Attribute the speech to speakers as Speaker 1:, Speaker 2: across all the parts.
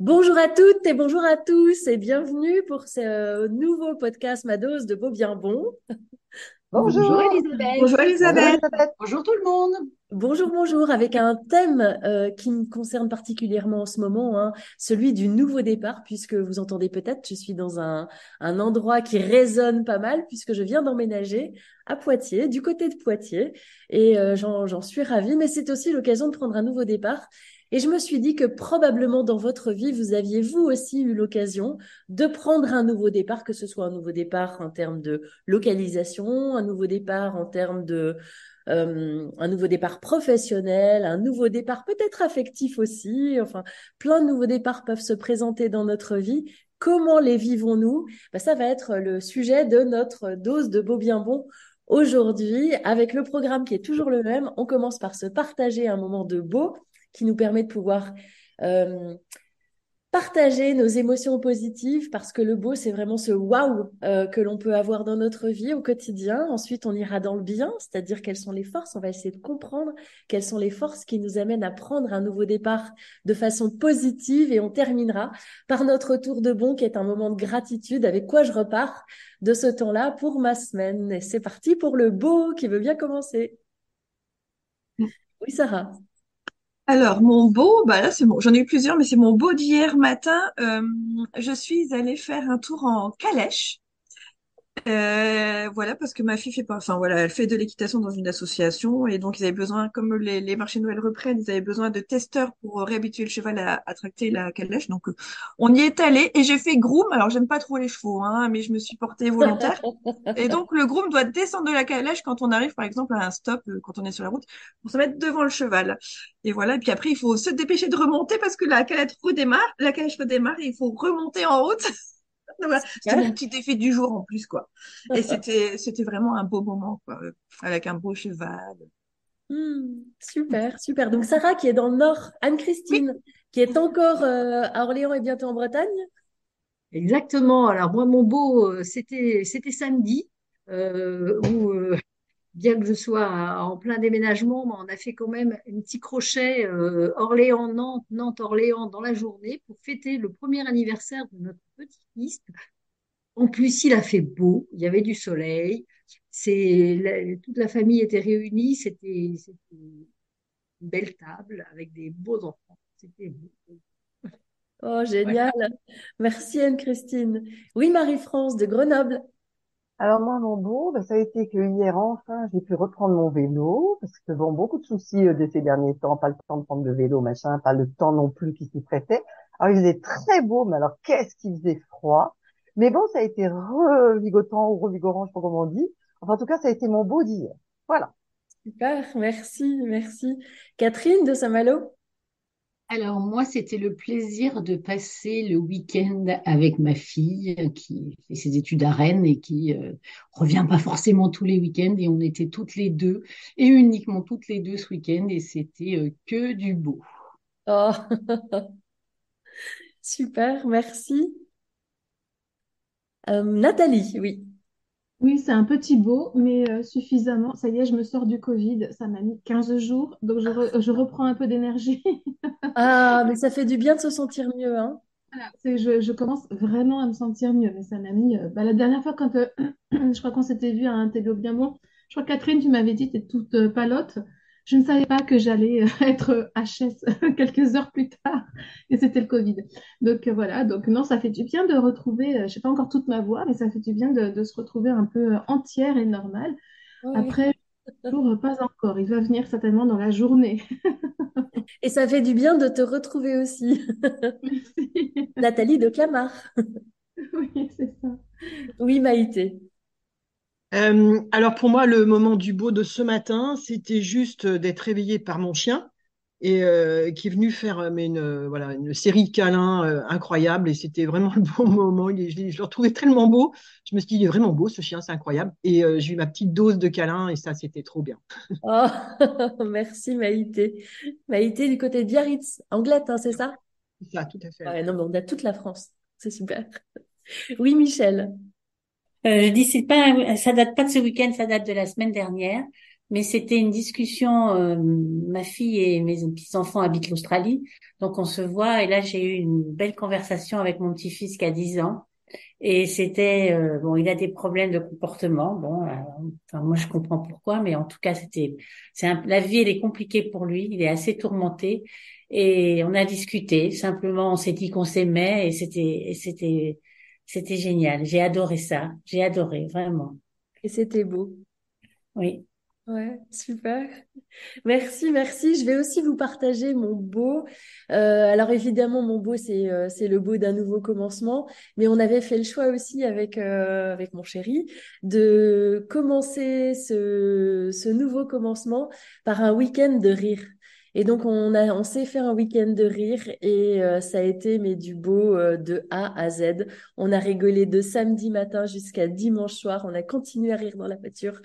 Speaker 1: Bonjour à toutes et bonjour à tous et bienvenue pour ce nouveau podcast Ma dose de beau bien bon.
Speaker 2: Bonjour. Elisabeth.
Speaker 3: Bonjour Elisabeth.
Speaker 2: Bonjour tout le monde.
Speaker 1: Bonjour, bonjour, avec un thème euh, qui me concerne particulièrement en ce moment, hein, celui du nouveau départ, puisque vous entendez peut-être, je suis dans un, un endroit qui résonne pas mal, puisque je viens d'emménager à Poitiers, du côté de Poitiers, et euh, j'en suis ravie, mais c'est aussi l'occasion de prendre un nouveau départ. Et je me suis dit que probablement dans votre vie, vous aviez vous aussi eu l'occasion de prendre un nouveau départ, que ce soit un nouveau départ en termes de localisation, un nouveau départ en termes de euh, un nouveau départ professionnel, un nouveau départ peut-être affectif aussi. Enfin, plein de nouveaux départs peuvent se présenter dans notre vie. Comment les vivons-nous? Ben, Ça va être le sujet de notre dose de beau bien bon aujourd'hui avec le programme qui est toujours le même. On commence par se partager un moment de beau qui nous permet de pouvoir euh, partager nos émotions positives parce que le beau, c'est vraiment ce waouh que l'on peut avoir dans notre vie au quotidien. Ensuite, on ira dans le bien, c'est-à-dire quelles sont les forces. On va essayer de comprendre quelles sont les forces qui nous amènent à prendre un nouveau départ de façon positive et on terminera par notre tour de bon qui est un moment de gratitude avec quoi je repars de ce temps-là pour ma semaine? C'est parti pour le beau qui veut bien commencer. Oui, Sarah.
Speaker 3: Alors, mon beau, bah là, c'est bon, j'en ai eu plusieurs, mais c'est mon beau d'hier matin. Euh, je suis allée faire un tour en calèche. Euh, voilà, parce que ma fille fait pas, enfin voilà, elle fait de l'équitation dans une association et donc ils avaient besoin, comme les, les marchés Noël reprennent, ils avaient besoin de testeurs pour réhabituer le cheval à, à tracter la calèche. Donc euh, on y est allé et j'ai fait groom. Alors j'aime pas trop les chevaux, hein, mais je me suis portée volontaire. et donc le groom doit descendre de la calèche quand on arrive, par exemple, à un stop, euh, quand on est sur la route, pour se mettre devant le cheval. Et voilà. Et puis après, il faut se dépêcher de remonter parce que la calèche redémarre, la calèche redémarre et il faut remonter en route. C'était mon petit défi du jour en plus, quoi. Et c'était, c'était vraiment un beau moment, quoi, avec un beau cheval.
Speaker 1: Hmm, super, super. Donc Sarah qui est dans le nord, Anne-Christine qui est encore euh, à Orléans et bientôt en Bretagne.
Speaker 2: Exactement. Alors moi, mon beau, euh, c'était c'était samedi euh, où bien que je sois en plein déménagement, on a fait quand même un petit crochet euh, Orléans-Nantes, Nantes-Orléans dans la journée pour fêter le premier anniversaire de notre petit-fils. En plus, il a fait beau, il y avait du soleil, c'est toute la famille était réunie, c'était une belle table avec des beaux enfants. C'était beau.
Speaker 1: Oh, génial. Merci Anne-Christine. Oui, Marie-France de Grenoble.
Speaker 4: Alors moi, mon beau, ben, ça a été que hier, enfin, j'ai pu reprendre mon vélo, parce que bon, beaucoup de soucis euh, de ces derniers temps, pas le temps de prendre de vélo, machin, pas le temps non plus qui s'y prêtait. Alors il faisait très beau, mais alors qu'est-ce qu'il faisait froid? Mais bon, ça a été revigotant ou revigorant, je sais pas comment on dit. Enfin, en tout cas, ça a été mon beau d'hier. Voilà.
Speaker 1: Super, merci, merci. Catherine de Saint-Malo?
Speaker 5: Alors moi, c'était le plaisir de passer le week-end avec ma fille qui fait ses études à Rennes et qui euh, revient pas forcément tous les week-ends et on était toutes les deux et uniquement toutes les deux ce week-end et c'était euh, que du beau.
Speaker 1: Oh, super, merci. Euh, Nathalie, oui.
Speaker 6: Oui, c'est un petit beau, mais euh, suffisamment. Ça y est, je me sors du Covid. Ça m'a mis 15 jours, donc je, je reprends un peu d'énergie.
Speaker 1: Ah, mais ça fait du bien de se sentir mieux, hein.
Speaker 6: Voilà, je, je commence vraiment à me sentir mieux, mais ça m'a mis. Euh, bah, la dernière fois, quand euh, je crois qu'on s'était vu à un télo bien bon, je crois Catherine, tu m'avais dit, tu es toute palote je ne savais pas que j'allais euh, être HS quelques heures plus tard et c'était le Covid. Donc euh, voilà, donc non, ça fait du bien de retrouver, euh, je sais pas encore toute ma voix, mais ça fait du bien de, se retrouver un peu entière et normale. Après, toujours pas encore, il va venir certainement dans la journée.
Speaker 1: et ça fait du bien de te retrouver aussi. Nathalie de Clamart.
Speaker 6: oui, c'est ça.
Speaker 1: Oui, Maïté.
Speaker 7: Euh, alors pour moi, le moment du beau de ce matin, c'était juste d'être réveillé par mon chien. et euh, qui est venu faire euh, mais une, voilà, une série de câlins euh, incroyables et c'était vraiment le bon moment. Il, je, je, le retrouvais tellement beau. Je me suis dit, il est vraiment beau ce chien, c'est incroyable. Et euh, j'ai eu ma petite dose de câlins et ça, c'était trop bien.
Speaker 1: Oh, merci Maïté. Maïté du côté de Biarritz, Anglette, hein, c'est ça?
Speaker 7: C'est ça, tout à fait.
Speaker 1: Ouais, non, mais on a toute la France. C'est super. Oui, Michel.
Speaker 8: Euh, je dis, c'est pas, ça date pas de ce week-end, ça date de la semaine dernière mais c'était une discussion. Euh, ma fille et mes petits enfants habitent l'Australie, donc on se voit. Et là, j'ai eu une belle conversation avec mon petit-fils qui a 10 ans. Et c'était euh, bon, il a des problèmes de comportement. Bon, euh, enfin moi je comprends pourquoi, mais en tout cas c'était, c'est la vie elle est compliquée pour lui. Il est assez tourmenté. Et on a discuté. Simplement, on s'est dit qu'on s'aimait et c'était, c'était, c'était génial. J'ai adoré ça. J'ai adoré vraiment.
Speaker 1: Et c'était beau.
Speaker 8: Oui.
Speaker 1: Ouais, super. Merci, merci. Je vais aussi vous partager mon beau. Euh, alors évidemment, mon beau, c'est euh, c'est le beau d'un nouveau commencement, mais on avait fait le choix aussi avec euh, avec mon chéri de commencer ce ce nouveau commencement par un week-end de rire. Et donc on a on s'est fait un week-end de rire et euh, ça a été mais du beau euh, de A à Z. On a rigolé de samedi matin jusqu'à dimanche soir. On a continué à rire dans la voiture.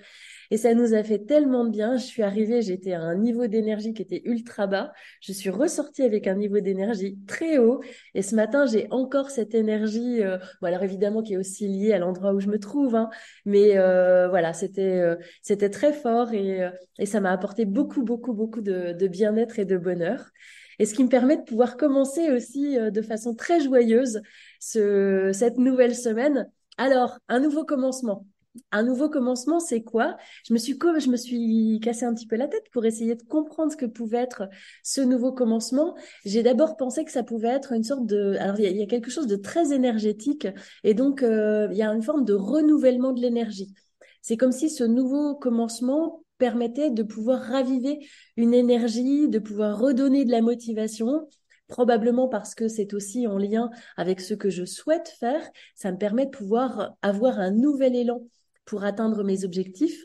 Speaker 1: Et ça nous a fait tellement de bien. Je suis arrivée, j'étais à un niveau d'énergie qui était ultra bas. Je suis ressortie avec un niveau d'énergie très haut. Et ce matin, j'ai encore cette énergie, euh, alors évidemment qui est aussi liée à l'endroit où je me trouve, hein, mais euh, voilà, c'était très fort et, et ça m'a apporté beaucoup, beaucoup, beaucoup de bien-être et de bonheur. Et ce qui me permet de pouvoir commencer aussi euh, de façon très joyeuse ce, cette nouvelle semaine. Alors, un nouveau commencement un nouveau commencement, c'est quoi? Je me suis je me suis cassé un petit peu la tête pour essayer de comprendre ce que pouvait être ce nouveau commencement. J'ai d'abord pensé que ça pouvait être une sorte de alors il y, a quelque chose de très énergétique et donc euh, il y a une forme de renouvellement de l'énergie. C'est comme si ce nouveau commencement permettait de pouvoir raviver une énergie, de pouvoir redonner de la motivation probablement parce que c'est aussi en lien avec ce que je souhaite faire, ça me permet de pouvoir avoir un nouvel élan pour atteindre mes objectifs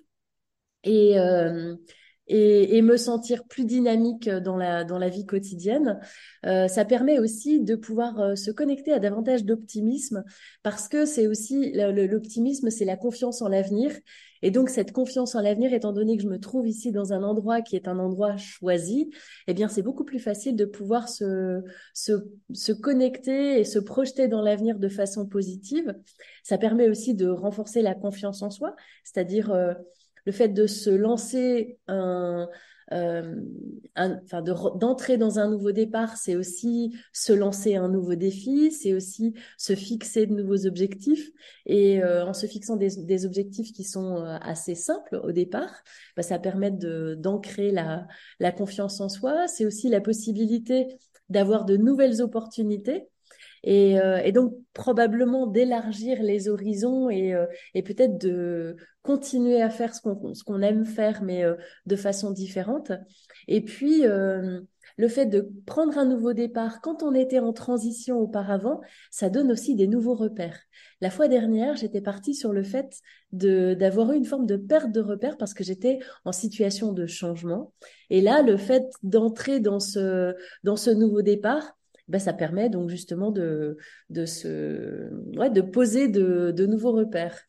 Speaker 1: et, euh, et, me sentir plus dynamique dans la, dans la vie quotidienne. Euh, ça permet aussi de pouvoir euh, se connecter à davantage d'optimisme parce que c'est aussi l'optimisme, c'est la confiance en l'avenir. Et donc cette confiance en l'avenir, étant donné que je me trouve ici dans un endroit qui est un endroit choisi, eh bien c'est beaucoup plus facile de pouvoir se, se, se connecter et se projeter dans l'avenir de façon positive. Ça permet aussi de renforcer la confiance en soi, c'est-à-dire euh, le fait de se lancer euh, d'entrer dans un nouveau départ, c'est aussi se lancer un nouveau défi, c'est aussi se fixer de nouveaux objectifs. Et euh, en se fixant des, des, objectifs qui sont euh, assez simples au départ, bah, ça permet d'ancrer la, la confiance en soi. C'est aussi la possibilité d'avoir de nouvelles opportunités et, euh, et donc probablement d'élargir les horizons et, euh, et peut-être de continuer à faire ce qu'on ce qu'on aime faire, mais euh, de façon différente. Et puis le fait de prendre un nouveau départ quand on était en transition auparavant, ça donne aussi des nouveaux repères. La fois dernière, j'étais partie sur le fait d'avoir eu une forme de perte de repères parce que j'étais en situation de changement. Et là, le fait d'entrer dans ce dans ce nouveau départ, ben, ça permet donc justement de, de, se, ouais, de poser de, de nouveaux repères.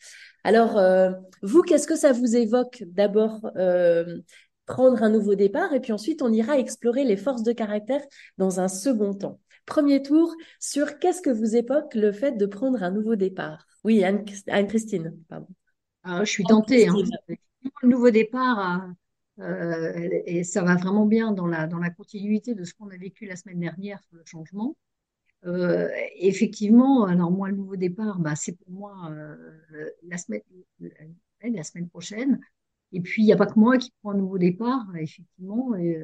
Speaker 1: Alors, euh, vous, qu'est-ce que ça vous évoque d'abord euh, prendre un nouveau départ et puis ensuite on ira explorer les forces de caractère dans un second temps? Premier tour sur qu'est-ce que vous évoque le fait de prendre un nouveau départ? Oui, Anne-Christine, pardon.
Speaker 2: Ah, je suis tentée. Hein. Le nouveau départ, euh, et ça va vraiment bien dans la, dans la continuité de ce qu'on a vécu la semaine dernière sur le changement. Euh, effectivement, alors moi, le nouveau départ, bah, c'est pour moi euh, la, semaine, la semaine prochaine. Et puis, il n'y a pas que moi qui prends un nouveau départ, effectivement. Et,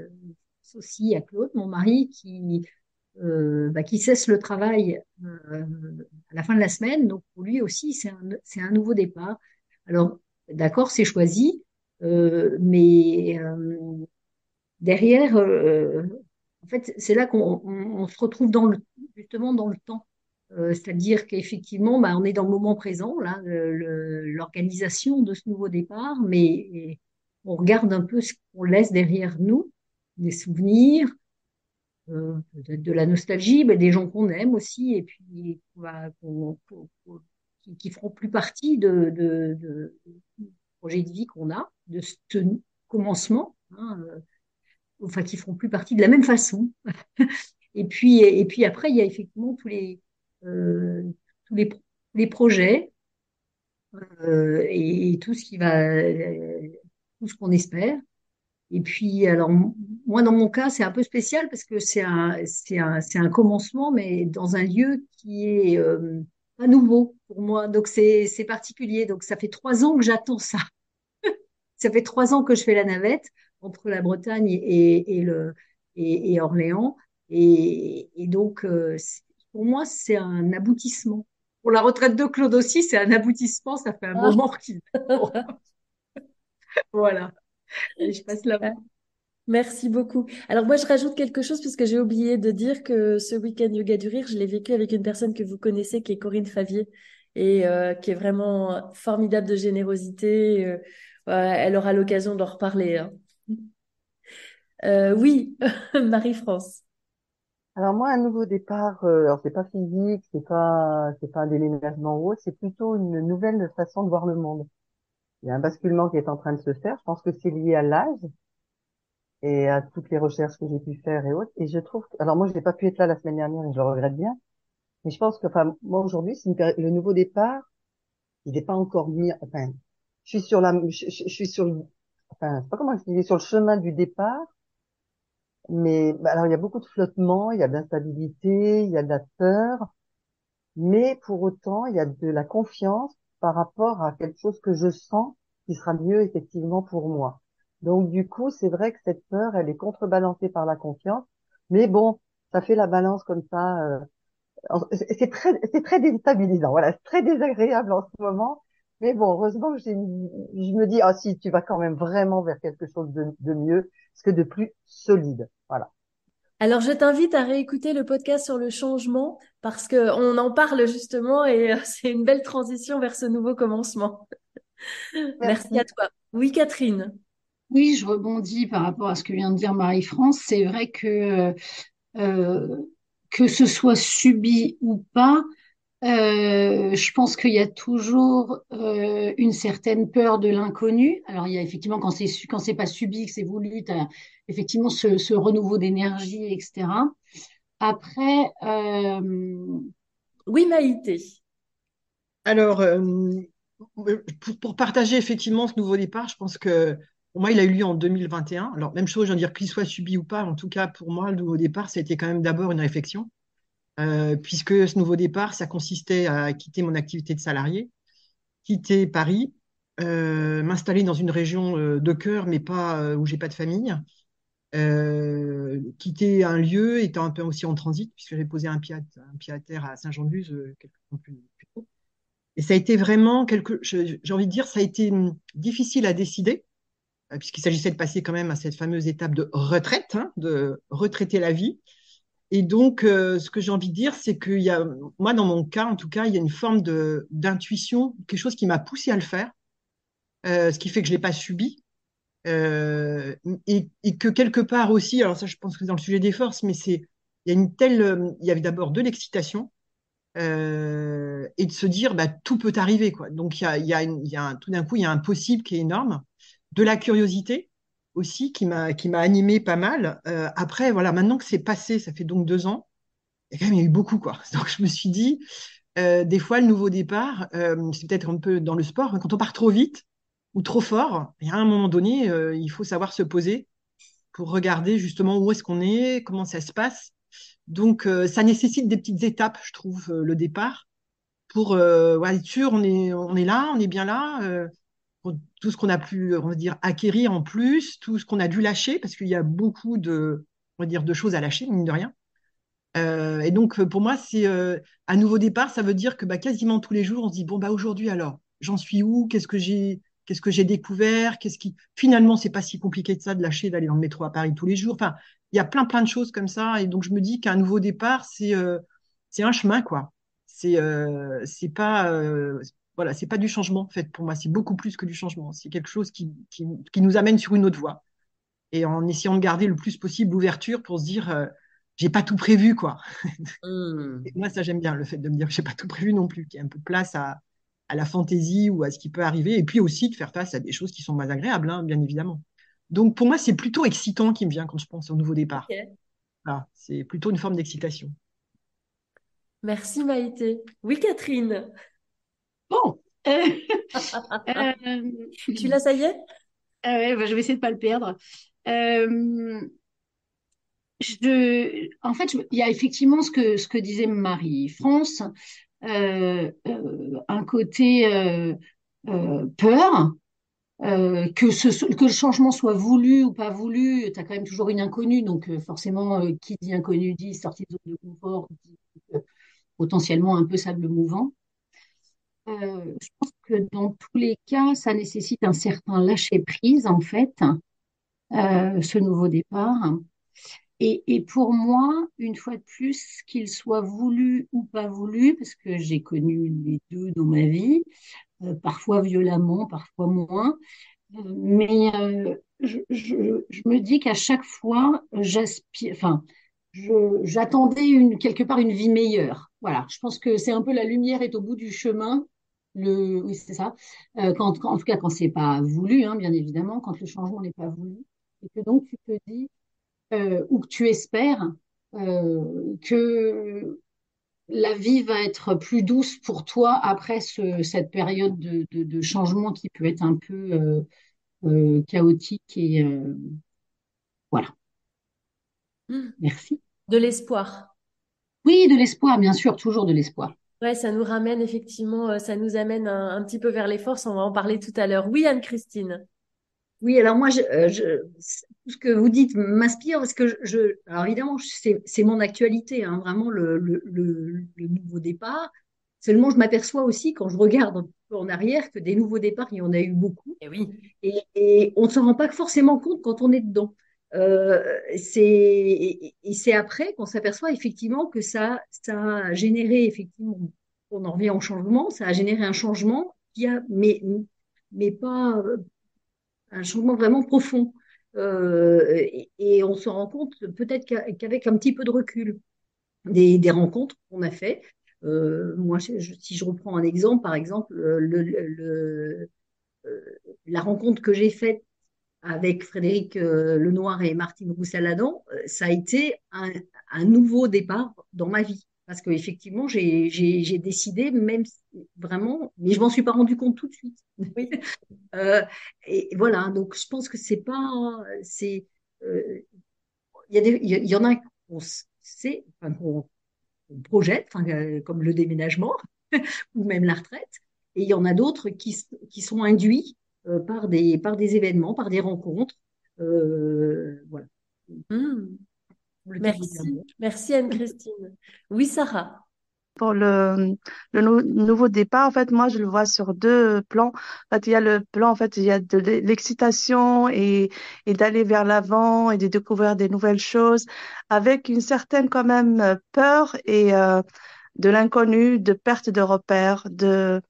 Speaker 2: aussi à Claude, mon mari, qui, bah, qui cesse le travail à la fin de la semaine. Donc, pour lui aussi, c'est un, un nouveau départ. Alors, d'accord, c'est choisi, mais euh, derrière, euh, en fait, c'est là qu'on on, se retrouve dans le, justement dans le temps. C'est-à-dire qu'effectivement, bah, on est dans le moment présent, là, l'organisation de ce nouveau départ, mais on regarde un peu ce qu'on laisse derrière nous, des souvenirs, euh, peut-être de la nostalgie, mais des gens qu'on aime aussi, et puis bah, qu'on- qu'on- qu'on- qui, qui feront plus partie de, de, de, projet de vie qu'on a, de ce commencement, hein, euh, enfin qui feront plus partie de la même façon. Et puis, et puis après, il y a effectivement tous les, euh, tous les, les projets euh, et, tout ce qui va, euh, tout ce qu'on espère. Et puis, alors, moi, dans mon cas, c'est un peu spécial parce que c'est un, c'est un, c'est un commencement, mais dans un lieu qui est pas nouveau pour moi. Donc, c'est, c'est particulier. Donc, ça fait trois ans que j'attends ça. Ça fait trois ans que je fais la navette entre la Bretagne et, et le, et, et Orléans. Et, et donc, euh, pour moi, c'est un aboutissement. Pour la retraite de Claude aussi, c'est un aboutissement. Ça fait un
Speaker 1: Ah.
Speaker 2: moment qu'il... Voilà. Et je passe la
Speaker 1: Ah, Merci beaucoup. Alors moi, je rajoute quelque chose puisque j'ai oublié de dire que ce week-end Yoga du Rire, je l'ai vécu avec une personne que vous connaissez, qui est Corinne Favier, et euh, qui est vraiment formidable de générosité. Euh, elle aura l'occasion d'en reparler. hein. Euh, oui, Marie-France.
Speaker 4: Alors moi, un nouveau départ, euh, alors c'est pas physique, c'est pas, c'est pas un déménagement ou autre, c'est plutôt une nouvelle façon de voir le monde. Il y a un basculement qui est en train de se faire. Je pense que c'est lié à l'âge et à toutes les recherches que j'ai pu faire et autres. Et je trouve, que- alors moi, je n'ai pas pu être là la semaine dernière et je le regrette bien. Mais je pense que, enfin, moi aujourd'hui, c'est une le nouveau départ, il n'est pas encore mis. Enfin, je suis sur la, je, suis sur le, enfin, sais pas comment expliquer, sur le chemin du départ. Mais bah, alors, il y a beaucoup de flottement, il y a de l'instabilité, il y a de la peur. Mais pour autant, il y a de la confiance par rapport à quelque chose que je sens qui sera mieux effectivement pour moi. Donc du coup, c'est vrai que cette peur, elle est contrebalancée par la confiance. Mais bon, ça fait la balance comme ça. euh, c'est c'est très, c'est très déstabilisant. Voilà, c'est très désagréable en ce moment. Mais bon, heureusement je me dis, ah si, tu vas quand même vraiment vers quelque chose de, de mieux, ce que de plus solide. Voilà.
Speaker 1: Alors, je t'invite à réécouter le podcast sur le changement parce que on en parle justement et euh, c'est une belle transition vers ce nouveau commencement. Merci à toi. Oui, Catherine.
Speaker 5: Oui, je rebondis par rapport à ce que vient de dire Marie-France. C'est vrai que euh, que ce soit subi ou pas, euh, je pense qu'il y a toujours euh, une certaine peur de l'inconnu. Alors il y a effectivement quand c'est quand c'est pas subi, que c'est voulu, effectivement ce, ce renouveau d'énergie, etc. Après, euh,
Speaker 1: Oui, Maïté.
Speaker 7: Alors, euh, pour, pour partager effectivement ce nouveau départ, je pense que pour moi, il a eu lieu en 2021. Alors, même chose, je veux dire qu'il soit subi ou pas, en tout cas, pour moi, le nouveau départ, ça a été quand même d'abord une réflexion, euh, puisque ce nouveau départ, ça consistait à quitter mon activité de salarié, quitter Paris, euh, m'installer dans une région euh, de cœur, mais pas où j'ai pas de famille, quitter un lieu, étant un peu aussi en transit, puisque j'ai posé un pied à, terre à Saint-Jean-de-Luz quelques temps plus, tôt. Et ça a été vraiment quelque, j'ai envie de dire, ça a été hum, difficile à décider, puisqu'il s'agissait de passer quand même à cette fameuse étape de retraite, hein, de retraiter la vie. Et donc, euh, ce que j'ai envie de dire, c'est qu'il y a, moi, dans mon cas, en tout cas, il y a une forme de d'intuition, quelque chose qui m'a poussé à le faire, euh, ce qui fait que je l'ai pas subi. Euh, et, et que quelque part aussi, alors ça, je pense que c'est dans le sujet des forces, mais c'est, il y a une telle, il y avait d'abord de l'excitation, euh, et de se dire bah, tout peut arriver quoi. Donc il y a, il y a, il y a un- tout d'un coup il y a un possible qui est énorme, de la curiosité aussi qui m'a qui m'a animé pas mal. Euh, après voilà maintenant que c'est passé, ça fait donc deux ans, quand même il y a eu beaucoup quoi. Donc je me suis dit euh, des fois le nouveau départ, euh, c'est peut-être un peu dans le sport, quand on part trop vite ou trop fort, il y a un moment donné il faut savoir se poser pour regarder justement où est-ce qu'on est, comment ça se passe. Donc, ça nécessite des petites étapes, je trouve, le départ, pour ouais, être sûr, on est, on est là, on est bien là, tout ce qu'on a pu, on va dire, acquérir en plus, tout ce qu'on a dû lâcher, parce qu'il y a beaucoup de, on va dire, de choses à lâcher, mine de rien. Euh, et donc, euh, pour moi, c'est euh, un nouveau départ, ça veut dire que bah, quasiment tous les jours, on se dit, bon, bah, aujourd'hui, alors, j'en suis où? Qu'est-ce que j'ai, qu'est-ce que j'ai découvert? Qu'est-ce qui, finalement, c'est pas si compliqué de ça, de lâcher, d'aller dans le métro à Paris tous les jours. Enfin, il y a plein, plein de choses comme ça. Et donc, je me dis qu'un nouveau départ, c'est, euh, c'est un chemin, quoi. C'est, euh, c'est pas, euh, voilà, c'est pas du changement, en fait, pour moi. C'est beaucoup plus que du changement. C'est quelque chose qui, qui, qui nous amène sur une autre voie. Et en essayant de garder le plus possible l'ouverture pour se dire, euh, j'ai pas tout prévu, quoi.
Speaker 1: Hmm.
Speaker 7: Et moi, ça, j'aime bien le fait de me dire j'ai pas tout prévu non plus, qu'il y a un peu de place à, à la fantaisie ou à ce qui peut arriver, et puis aussi de faire face à des choses qui sont moins agréables, hein, bien évidemment. Donc, pour moi, c'est plutôt excitant qui me vient quand je pense au nouveau départ.
Speaker 1: Ok.
Speaker 7: Voilà, c'est plutôt une forme d'excitation.
Speaker 1: Merci Maïté. Oui, Catherine.
Speaker 5: Bon. Euh, euh,
Speaker 1: Tu l'as, ça y est?
Speaker 5: ah bah, je vais essayer de pas le perdre. Euh, je, en fait, je- il y a effectivement ce que, ce que disait Marie-France, euh, euh, un côté euh, peur, que, ce, que le changement soit voulu ou pas voulu, tu as quand même toujours une inconnue, donc forcément, qui dit inconnu dit sortie de zone de confort, dit potentiellement un peu sable mouvant. Euh, je pense que dans tous les cas, ça nécessite un certain lâcher-prise, en fait, euh, ce nouveau départ. Et, pour moi, une fois de plus, qu'il soit voulu ou pas voulu, parce que j'ai connu les deux dans ma vie, euh, parfois violemment, parfois moins, mais je, je, me dis qu'à chaque fois, j'aspire, enfin, j'attendais quelque part une vie meilleure. Voilà, je pense que c'est un peu la lumière est au bout du chemin. Le, oui, c'est ça. Euh, quand, quand- en tout cas, quand c'est pas voulu, hein, bien évidemment, quand le changement n'est pas voulu, et que donc tu te dis euh, ou que tu espères euh, que la vie va être plus douce pour toi après ce, cette période de, de, de changement qui peut être un peu chaotique et voilà.
Speaker 1: Hmm.
Speaker 5: Merci.
Speaker 1: De l'espoir.
Speaker 5: Oui, de l'espoir, bien sûr, toujours de l'espoir.
Speaker 1: Ouais, ça nous ramène effectivement, euh, ça nous amène un, un petit peu vers les forces. On va en parler tout à l'heure. Oui, Anne-Christine.
Speaker 2: Oui, alors moi, je, euh, je- tout ce que vous dites m'inspire parce que je, je- alors évidemment, c'est mon actualité, hein, vraiment le, le, le, le nouveau départ. Seulement, je m'aperçois aussi quand je regarde un peu en arrière que des nouveaux départs, il y en a eu beaucoup
Speaker 1: Eh oui.
Speaker 2: et, et on ne s'en rend pas forcément compte quand on est dedans. Euh, c'est et, c'est après qu'on s'aperçoit effectivement que ça ça a généré effectivement, on en revient au changement, ça a généré un changement qui a mais mais pas un changement vraiment profond. Euh, et, on se rend compte peut-être qu'a- qu'avec un petit peu de recul des, des rencontres qu'on a fait. Euh, moi, si je reprends un exemple, par exemple, le, le- le- euh, la rencontre que j'ai faite avec Frédéric euh, Lenoir et Martine Roussel-Adam, euh, ça a été un, un nouveau départ dans ma vie. Parce qu'effectivement, j'ai j'ai- décidé, même vraiment, mais je m'en suis pas rendu compte tout de suite.
Speaker 1: Oui.
Speaker 2: Euh, et voilà, donc je pense que c'est pas, c'est, euh, il y en a qu'on sait, enfin, qu'on projette, enfin, euh, comme le déménagement ou même la retraite, et il y en a d'autres qui, sont induits par des, par des événements, par des rencontres, euh, voilà.
Speaker 1: Hmm. Merci. Merci Anne-Christine. Oui, Sarah.
Speaker 9: Pour le, le nou- nouveau départ, en fait, moi, je le vois sur deux plans. En fait, il y a le plan, en fait, il y a de l'e- l'excitation et, et d'aller vers l'avant et de découvrir des nouvelles choses avec une certaine, quand même, euh, peur et euh, de l'inconnu, de perte de repères, de,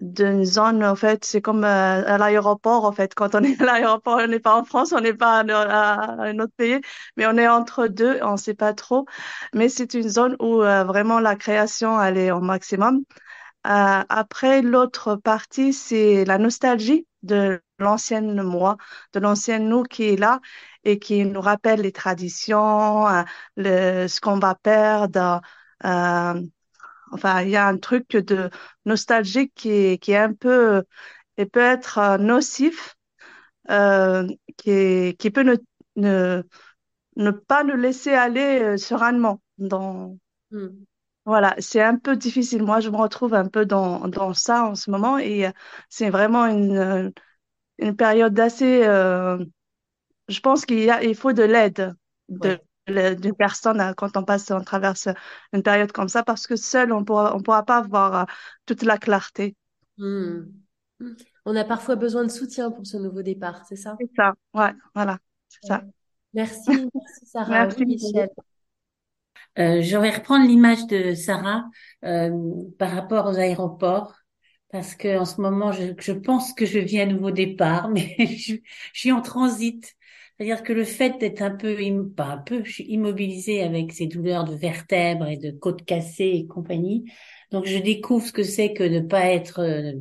Speaker 9: d'une zone, en fait, c'est comme euh, à l'aéroport, en fait. Quand on est à l'aéroport, on n'est pas en France, on n'est pas à, un autre pays, mais on est entre deux, on ne sait pas trop. Mais c'est une zone où euh, vraiment la création, elle est au maximum. Euh, après, l'autre partie, c'est la nostalgie de l'ancienne moi, de l'ancienne nous qui est là et qui nous rappelle les traditions, euh, le, ce qu'on va perdre. Euh, enfin, il y a un truc de nostalgique qui est, qui est un peu, et peut être euh, nocif, euh, qui est, qui peut ne, ne, ne pas nous laisser aller euh, sereinement dans,
Speaker 1: Hmm.
Speaker 9: voilà, c'est un peu difficile. Moi, je me retrouve un peu dans, dans ça en ce moment et euh, c'est vraiment une, euh, une période assez, euh, je pense qu'il y a, il faut de l'aide de,
Speaker 1: Ouais.
Speaker 9: D'une personne euh, quand on passe, on traverse une période comme ça parce que seul, on pourra, on pourra pas voir euh, toute la clarté.
Speaker 1: Hmm. On a parfois besoin de soutien pour ce nouveau départ, c'est ça?
Speaker 9: C'est ça. Ouais, voilà, c'est ça.
Speaker 1: Merci, merci Sarah.
Speaker 9: Merci.
Speaker 1: Oui, Michel.
Speaker 8: Euh, je vais reprendre l'image de Sarah euh, par rapport aux aéroports, parce que en ce moment, je, je pense que je vis un nouveau départ, mais je, je suis en transit. C'est-à-dire que le fait d'être un peu, pas je avec ces douleurs de vertèbres et de côtes cassées et compagnie. Donc je découvre ce que c'est que de pas être euh,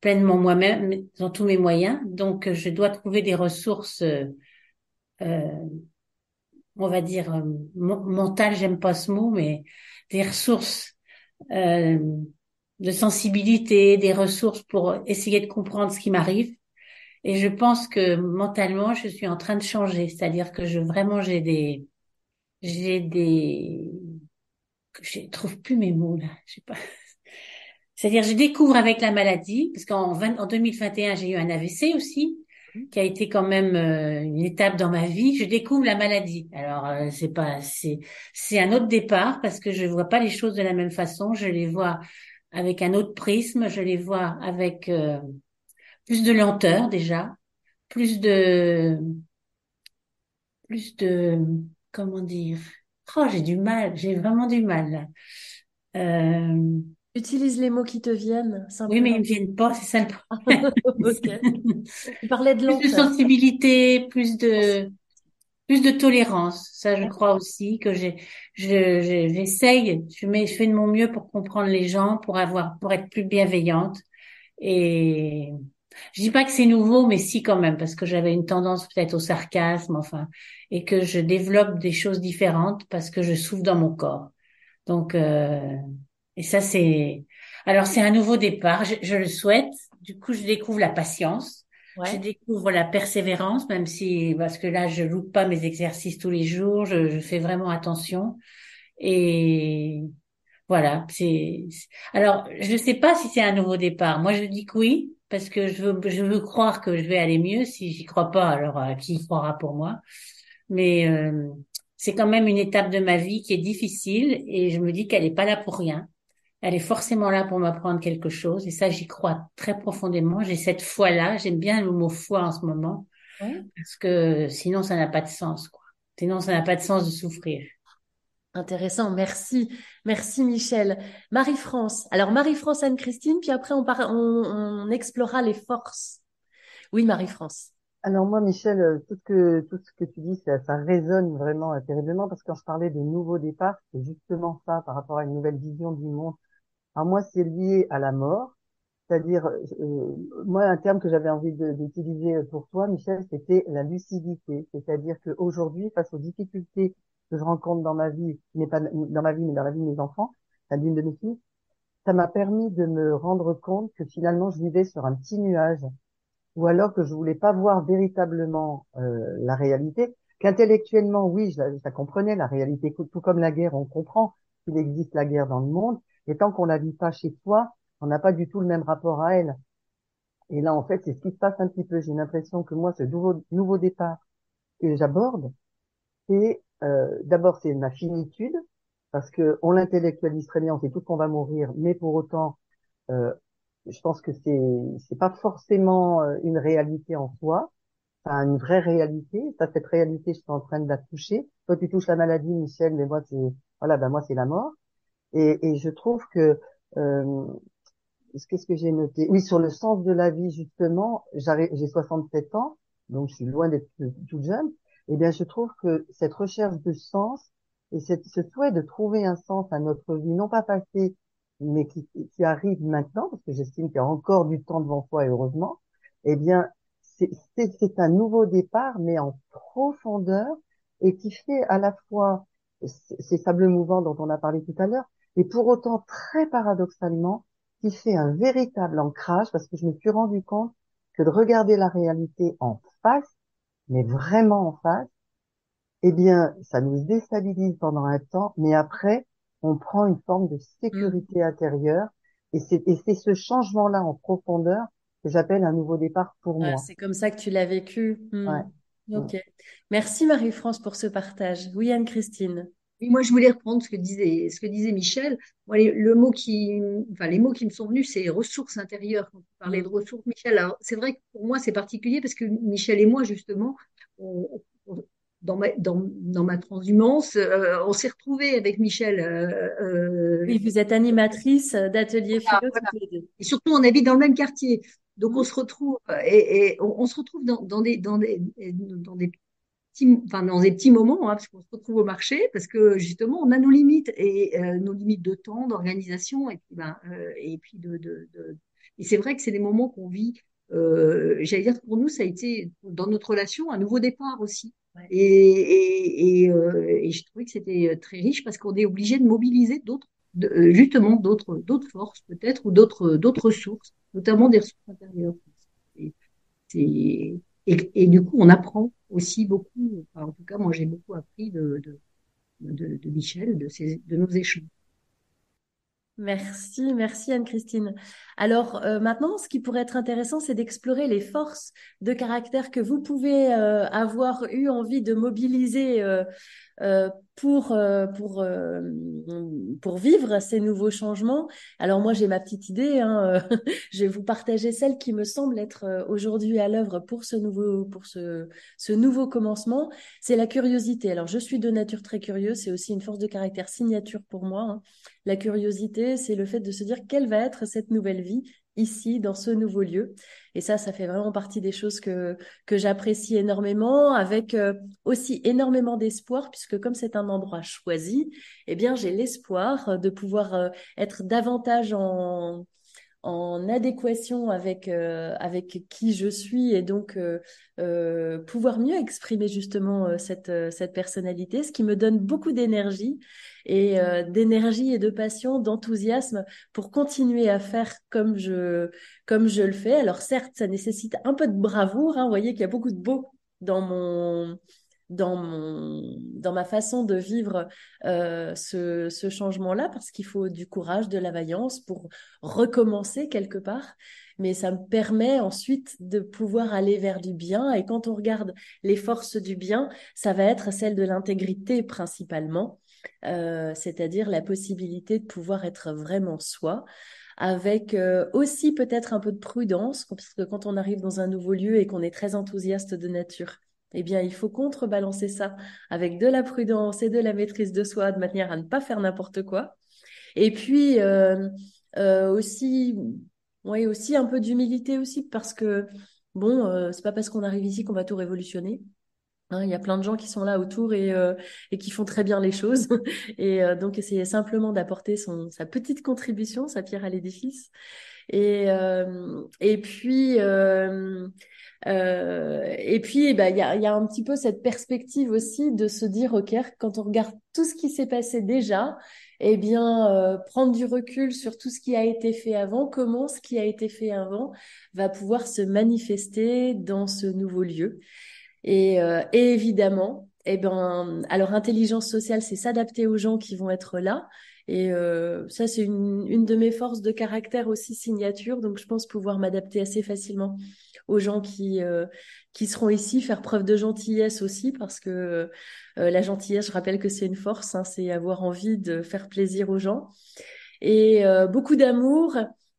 Speaker 8: pleinement moi-même dans tous mes moyens. Donc je dois trouver des ressources, euh, euh on va dire mentales, j'aime pas ce mot, mais des ressources de sensibilité, des ressources pour essayer de comprendre ce qui m'arrive et je pense que mentalement, je suis en train de changer. C'est-à-dire que je vraiment j'ai des j'ai des je trouve plus mes mots là. Je sais pas. C'est-à-dire, je découvre avec la maladie, parce qu'en en 2021, j'ai eu un AVC aussi, qui a été quand même euh, une étape dans ma vie. Je découvre la maladie. Alors, euh, c'est pas, c'est, c'est un autre départ parce que je vois pas les choses de la même façon. Je les vois avec un autre prisme. Je les vois avec euh, plus de lenteur déjà, plus de, plus de, comment dire, oh j'ai du mal, j'ai vraiment du mal.
Speaker 1: Euh... Utilise les mots qui te viennent.
Speaker 8: Simplement. Oui, mais ils me viennent pas, c'est ça le problème.
Speaker 1: Tu parlais de lenteur.
Speaker 8: Plus de sensibilité, plus de, plus de tolérance. Ça, je crois aussi que j'ai, je, j'essaye, je, mets, je fais de mon mieux pour comprendre les gens, pour avoir, pour être plus bienveillante. Et, je dis pas que c'est nouveau, mais si quand même, parce que j'avais une tendance peut-être au sarcasme, enfin, et que je développe des choses différentes parce que je souffre dans mon corps. Donc, euh, et ça c'est, alors c'est un nouveau départ. Je, le souhaite. Du coup, je découvre la patience. Je découvre la persévérance, même si parce que là, je loupe pas mes exercices tous les jours. Je, je fais vraiment attention. Et voilà, c'est. Alors, je sais pas si c'est un nouveau départ. Moi, je dis que oui, parce que je veux, je veux croire que je vais aller mieux. Si j'y crois pas, alors euh, qui y croira pour moi? Mais euh, c'est quand même une étape de ma vie qui est difficile et je me dis qu'elle n'est pas là pour rien. Elle est forcément là pour m'apprendre quelque chose et ça, j'y crois très profondément. J'ai cette foi-là. J'aime bien le mot foi en ce moment parce que sinon, ça n'a pas de sens. Quoi. Sinon, ça n'a pas de sens de souffrir.
Speaker 1: Intéressant, merci. Merci Michel. Marie-France. Alors Marie-France Anne-Christine, puis après on, on, explorera les forces. Oui, Marie-France.
Speaker 4: Alors moi, Michel, euh, tout ce que tout ce que tu dis, ça, ça résonne vraiment euh, terriblement parce que quand je parlais de nouveau départ, c'est justement ça par rapport à une nouvelle vision du monde. Alors moi, c'est lié à la mort, c'est-à-dire euh, moi un terme que j'avais envie d'utiliser pour toi, Michel, c'était la lucidité, c'est-à-dire qu'aujourd'hui, face aux difficultés que je rencontre dans ma vie, n'est pas dans ma vie, mais dans la vie de mes enfants, la d'une de mes filles, ça m'a permis de me rendre compte que finalement je vivais sur un petit nuage, ou alors que je voulais pas voir véritablement euh, la réalité, qu'intellectuellement, oui, je la, comprenais, la réalité, tout comme la guerre, on comprend qu'il existe la guerre dans le monde, et tant qu'on la vit pas chez soi, on n'a pas du tout le même rapport à elle. Et là, en fait, c'est ce qui se passe un petit peu. J'ai l'impression que moi, ce nouveau, nouveau départ que j'aborde, c'est d'abord c'est ma finitude parce que on l'intellectualise très bien, on sait tout qu'on va mourir, mais pour autant, euh, je pense que c'est c'est pas forcément euh, une réalité en soi, a une vraie réalité. Ça, cette réalité, je suis en train de la toucher. Toi, tu touches la maladie, Michel, mais moi, c'est voilà, ben moi, c'est la mort. Et, et je trouve que euh, qu'est-ce que j'ai noté Oui, sur le sens de la vie, justement, j'ai 67 ans, donc je suis loin d'être toute jeune eh bien, je trouve que cette recherche de sens et ce souhait de trouver un sens à notre vie, non pas passée, mais qui, qui arrive maintenant, parce que j'estime qu'il y a encore du temps devant soi, et heureusement, eh bien, c'est un nouveau départ, mais en profondeur, et qui fait à la fois ces sables mouvants dont on a parlé tout à l'heure, et pour autant, très paradoxalement, qui fait un véritable ancrage, parce que je me suis rendu compte que de regarder la réalité en face, mais vraiment en face, eh bien, ça nous déstabilise pendant un temps, mais après, on prend une forme de sécurité mm. intérieure, et c'est ce changement-là en profondeur que j'appelle un nouveau départ pour moi.
Speaker 1: C'est comme ça que tu l'as vécu. Mm. Ouais. Ok. Merci Marie-France pour ce partage. Oui, Anne-Christine
Speaker 2: moi, je voulais reprendre ce que disait, ce que disait Michel. Moi, le mot qui, enfin, les mots qui me sont venus, c'est ressources intérieures. Quand tu parlais de ressources, Michel, alors c'est vrai que pour moi, c'est particulier parce que Michel et moi, justement, dans, ma, dans, dans ma transhumance, euh, on s'est retrouvés avec Michel. Euh,
Speaker 1: euh, oui, vous êtes animatrice d'atelier
Speaker 2: Et surtout, on habite dans le même quartier. Donc on se retrouve et, et on, on, se retrouve dans, dans, des dans des dans des petits enfin dans des petits moments hein, parce qu'on se retrouve au marché parce que justement on a nos limites et euh, nos limites de temps, d'organisation et puis ben euh, et puis de, de, de... et c'est vrai que c'est des moments qu'on vit. Euh, J'allais dire que pour nous ça a été dans notre relation un nouveau départ aussi. Ouais. Et, et, et, euh, et, je trouvais que c'était très riche parce qu'on est obligé de mobiliser d'autres euh, justement d'autres d'autres forces peut-être ou d'autres d'autres ressources, notamment des ressources intérieures. Et, et, du coup, on apprend aussi beaucoup. En tout cas, moi, j'ai beaucoup appris de, de, de, de Michel, de, ces, de nos échanges.
Speaker 1: Merci, merci Anne-Christine. Alors euh, maintenant, ce qui pourrait être intéressant, c'est d'explorer les forces de caractère que vous pouvez euh, avoir eu envie de mobiliser euh pour euh, pour pour vivre ces nouveaux changements. Alors moi, j'ai ma petite idée. Hein, je vais vous partager celle qui me semble être aujourd'hui à l'œuvre pour ce nouveau pour ce ce nouveau commencement. C'est la curiosité. Alors je suis de nature très curieuse. C'est aussi une force de caractère signature pour moi. Hein. La curiosité, c'est le fait de se dire quelle va être cette nouvelle vie ici, dans ce nouveau lieu. Et ça, ça fait vraiment partie des choses que, que j'apprécie énormément, avec euh, aussi énormément d'espoir, puisque comme c'est un endroit choisi, eh bien, j'ai l'espoir de pouvoir euh, être davantage en, en adéquation avec euh, avec qui je suis et donc euh, euh, pouvoir mieux exprimer justement euh, cette euh, cette personnalité, ce qui me donne beaucoup d'énergie et euh, d'énergie et de passion, d'enthousiasme pour continuer à faire comme je comme je le fais. Alors certes, ça nécessite un peu de bravoure. Hein, vous voyez qu'il y a beaucoup de beau dans mon dans mon dans ma façon de vivre euh, ce, ce changement-là parce qu'il faut du courage, de la vaillance pour recommencer quelque part. Mais ça me permet ensuite de pouvoir aller vers du bien. Et quand on regarde les forces du bien, ça va être celle de l'intégrité principalement, euh, c'est-à-dire la possibilité de pouvoir être vraiment soi avec euh, aussi peut-être un peu de prudence, parce que quand on arrive dans un nouveau lieu et qu'on est très enthousiaste de nature, eh bien, il faut contrebalancer ça avec de la prudence et de la maîtrise de soi, de manière à ne pas faire n'importe quoi. Et puis euh, aussi, oui, aussi un peu d'humilité aussi, parce que bon, c'est pas parce qu'on arrive ici qu'on va tout révolutionner. Hein, il y a plein de gens qui sont là autour et, euh, qui font très bien les choses. Et euh, donc, essayer simplement d'apporter son sa petite contribution, sa pierre à l'édifice. Et, euh, et puis, et puis, il bah, y, a, y a un petit peu cette perspective aussi de se dire, OK, quand on regarde tout ce qui s'est passé déjà, eh bien, prendre du recul sur tout ce qui a été fait avant, comment ce qui a été fait avant va pouvoir se manifester dans ce nouveau lieu. Et, euh, et évidemment, eh ben, alors intelligence sociale, c'est s'adapter aux gens qui vont être là. Et euh, ça, c'est une, une de mes forces de caractère aussi signature. Donc, je pense pouvoir m'adapter assez facilement aux gens qui euh, qui seront ici, faire preuve de gentillesse aussi, parce que euh, la gentillesse, je rappelle que c'est une force, hein, c'est avoir envie de faire plaisir aux gens. Et euh, beaucoup d'amour,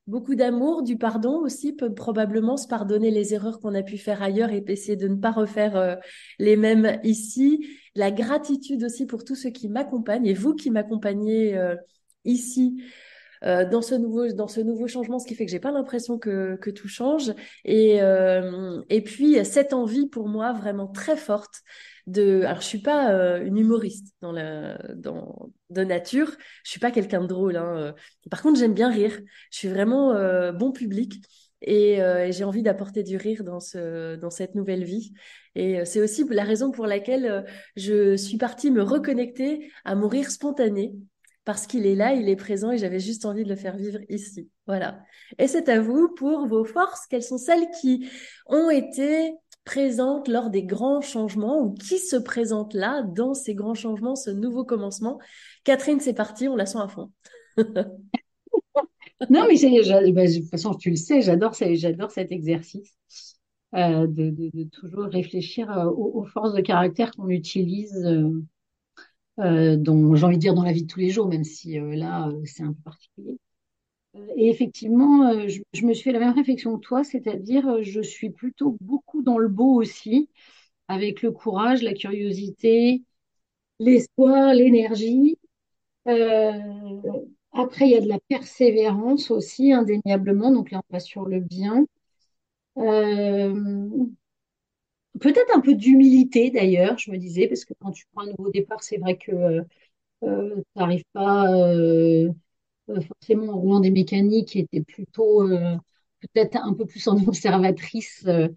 Speaker 1: beaucoup d'amour, du pardon aussi, peut probablement se pardonner les erreurs qu'on a pu faire ailleurs et essayer de ne pas refaire euh, les mêmes ici. La gratitude aussi pour tous ceux qui m'accompagnent et vous qui m'accompagnez euh, ici euh, dans ce nouveau dans ce nouveau changement, ce qui fait que j'ai pas l'impression que que tout change. Et euh, et puis cette envie pour moi vraiment très forte de. Alors je suis pas euh, une humoriste dans la dans de nature. Je suis pas quelqu'un de drôle. Hein. Par contre j'aime bien rire. Je suis vraiment euh, bon public. Et, euh, j'ai envie d'apporter du rire dans ce dans cette nouvelle vie. Et c'est aussi la raison pour laquelle je suis partie me reconnecter à mon rire spontané parce qu'il est là, il est présent et j'avais juste envie de le faire vivre ici. Voilà. Et c'est à vous pour vos forces. Quelles sont celles qui ont été présentes lors des grands changements ou qui se présentent là dans ces grands changements, ce nouveau commencement Catherine, c'est parti, on la sent à fond.
Speaker 5: non, mais bah, de toute façon, tu le sais, j'adore j'adore cet exercice. Euh, de, de, toujours réfléchir euh, aux, forces de caractère qu'on utilise euh, euh, j'ai envie de dire dans la vie de tous les jours, même si là c'est un peu particulier. Et effectivement, je, je, me suis fait la même réflexion que toi, c'est-à-dire je suis plutôt beaucoup dans le beau aussi, avec le courage, la curiosité, l'espoir, l'énergie. Euh, après, il y a de la persévérance aussi, indéniablement. Donc là, on va sur le bien. Euh, peut-être un peu d'humilité d'ailleurs, je me disais, parce que quand tu prends un nouveau départ, c'est vrai que euh, tu n'arrives pas euh, euh, forcément en roulant des mécaniques qui étaient plutôt euh, peut-être un peu plus en observatrice euh,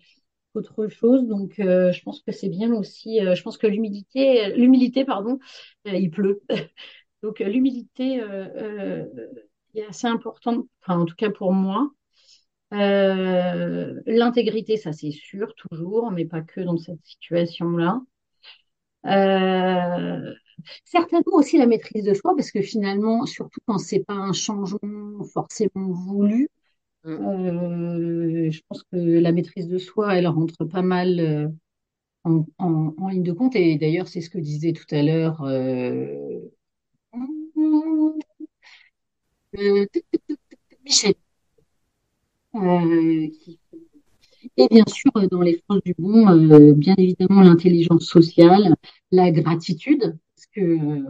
Speaker 5: qu'autre chose. Donc, euh, je pense que c'est bien aussi. euh, je pense que l'humilité, l'humilité, pardon, euh, il pleut. Donc, euh, l'humilité euh, euh, est assez importante, enfin, en tout cas pour moi. Euh, l'intégrité, ça c'est sûr, toujours, mais pas que dans cette situation-là. Certainement aussi la maîtrise de soi, parce que finalement, surtout quand c'est pas un changement forcément voulu,
Speaker 1: Mm.
Speaker 5: euh, je pense que la maîtrise de soi, elle rentre pas mal euh, en, en- en ligne de compte. Et d'ailleurs, c'est ce que disait tout à l'heure euh, Michel. qui- et bien sûr, dans les forces du bon, bien évidemment, l'intelligence sociale, la gratitude, que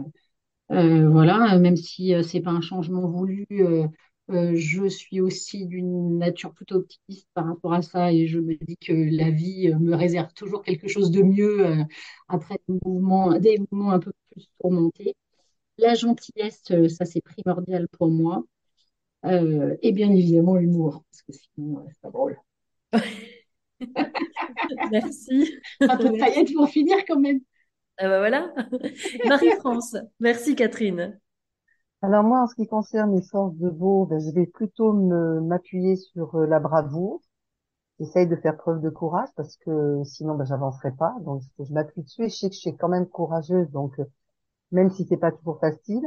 Speaker 5: Euh, voilà, même si euh, c'est pas un changement voulu, euh, je suis aussi d'une nature plutôt optimiste par rapport à ça et je me dis que la vie me réserve toujours quelque chose de mieux après des mouvements, des un peu plus tourmentés. La gentillesse, ça c'est primordial pour moi. Euh, et bien évidemment l'humour, parce que sinon c'est pas drôle.
Speaker 1: Merci.
Speaker 5: Un peu de paillettes pour finir quand même.
Speaker 1: Ah bah voilà. Marie-France. Merci Catherine.
Speaker 4: Alors moi, en ce qui concerne les forces de Beau, ben, je vais plutôt me m'appuyer sur euh, la bravoure. J'essaye de faire preuve de courage parce que sinon, ben, j'avancerai pas. Donc, je, je m'appuie dessus et je sais que je suis quand même courageuse. Donc, euh, même si c'est pas toujours facile.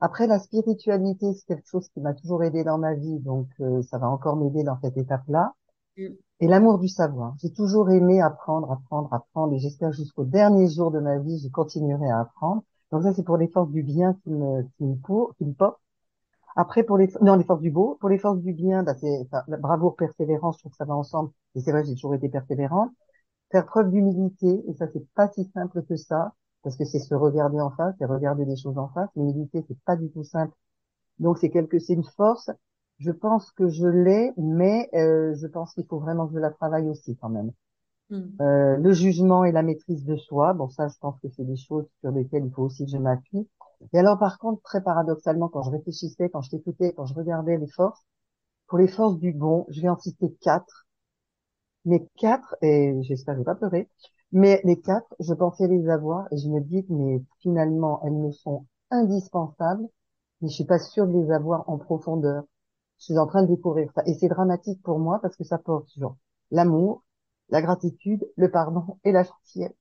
Speaker 4: Après, la spiritualité, c'est quelque chose qui m'a toujours aidé dans ma vie. Donc, euh, ça va encore m'aider dans cette étape-là. Et l'amour du savoir. J'ai toujours aimé apprendre, apprendre, apprendre. Et j'espère jusqu'au dernier jour de ma vie, je continuerai à apprendre. Donc ça, c'est pour les forces du bien qui me, qui me, pour, qui me portent. Après, pour les, non, les forces du beau. Pour les forces du bien, bah, c'est, bravoure, persévérance, je trouve que ça va ensemble. Et c'est vrai, j'ai toujours été persévérante. Faire preuve d'humilité. Et ça, c'est pas si simple que ça. Parce que c'est se regarder en face, c'est regarder les choses en face. L'humilité, c'est pas du tout simple. Donc, c'est quelque, c'est une force. Je pense que je l'ai, mais euh, je pense qu'il faut vraiment que je la travaille aussi quand même.
Speaker 1: Mm.
Speaker 4: Euh, le jugement et la maîtrise de soi, bon ça je pense que c'est des choses sur lesquelles il faut aussi que je m'appuie. Et alors par contre, très paradoxalement, quand je réfléchissais, quand je t'écoutais, quand je regardais les forces, pour les forces du bon, je vais en citer quatre. Mais quatre, et j'espère que je vais pas pleurer, mais les quatre, je pensais les avoir et je me dis que mais finalement elles me sont indispensables, mais je suis pas sûre de les avoir en profondeur. Je suis en train de découvrir ça. Et c'est dramatique pour moi parce que ça porte sur l'amour, la gratitude, le pardon et la gentillesse.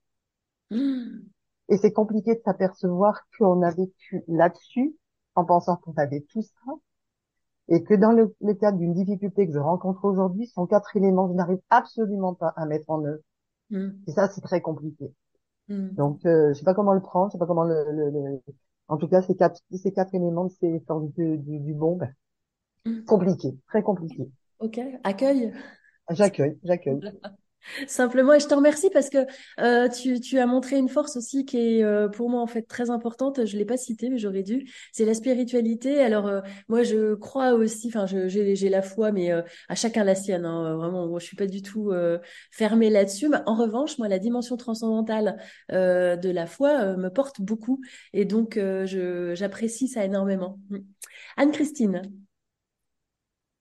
Speaker 1: Mm.
Speaker 4: Et c'est compliqué de s'apercevoir qu'on a vécu là-dessus en pensant qu'on avait tout ça et que dans le, le cadre d'une difficulté que je rencontre aujourd'hui, sont quatre éléments que je n'arrive absolument pas à mettre en œuvre.
Speaker 1: Mm.
Speaker 4: Et ça, c'est très compliqué.
Speaker 1: Mm.
Speaker 4: Donc, euh, je sais pas comment le prendre, je sais pas comment le, le, le- en tout cas, ces quatre, ces quatre éléments, c'est du, du, du bon, ben. Compliqué, très compliqué.
Speaker 1: Ok, accueil.
Speaker 4: J'accueille, j'accueille.
Speaker 1: Simplement, et je te remercie parce que euh, tu, tu as montré une force aussi qui est euh, pour moi en fait très importante. Je l'ai pas citée, mais j'aurais dû. C'est la spiritualité. Alors euh, moi, je crois aussi. Enfin, je- j'ai la foi, mais à chacun la sienne. hein. Vraiment, moi, je suis pas du tout fermée là-dessus. Mais en revanche, moi, la dimension transcendantale de la foi me porte beaucoup, et donc j'apprécie ça énormément. Mm. Anne-Christine.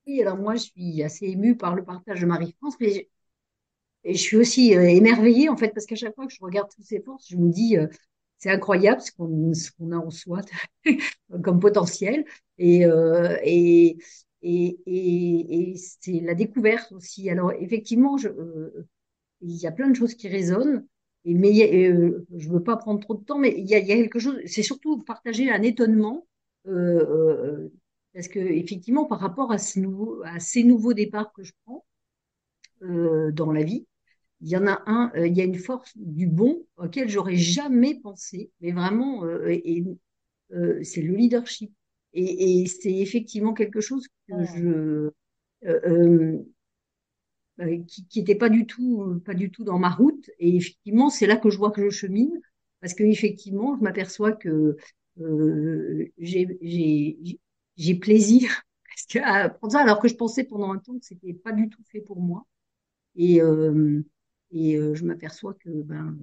Speaker 2: Oui, alors moi, je suis assez émue par le partage de Marie-France, mais je, et je suis aussi euh, émerveillée, en fait, parce qu'à chaque fois que je regarde toutes ces forces, je me dis, euh, c'est incroyable ce qu'on ce qu'on a en soi comme potentiel. Et, euh, et, et, et, et c'est la découverte aussi. Alors, effectivement, je, euh, il y a plein de choses qui résonnent. Et, mais a- euh, je veux pas prendre trop de temps, mais il y a, il y a quelque chose, c'est surtout partager un étonnement. Euh, euh, parce que effectivement, par rapport à, ce nouveau, à ces nouveaux départs que je prends euh, dans la vie, il y en a un, euh, il y a une force du bon auquel j'aurais jamais pensé, mais vraiment, euh, et, euh, c'est le leadership. Et, et c'est effectivement quelque chose que je euh, qui qui était pas du tout pas du tout dans ma route. Et effectivement, c'est là que je vois que je chemine, parce que effectivement, je m'aperçois que euh, j'ai j'ai plaisir parce que à prendre ça, alors que je pensais pendant un temps que c'était pas du tout fait pour moi. Et, euh, et euh, je m'aperçois que ben,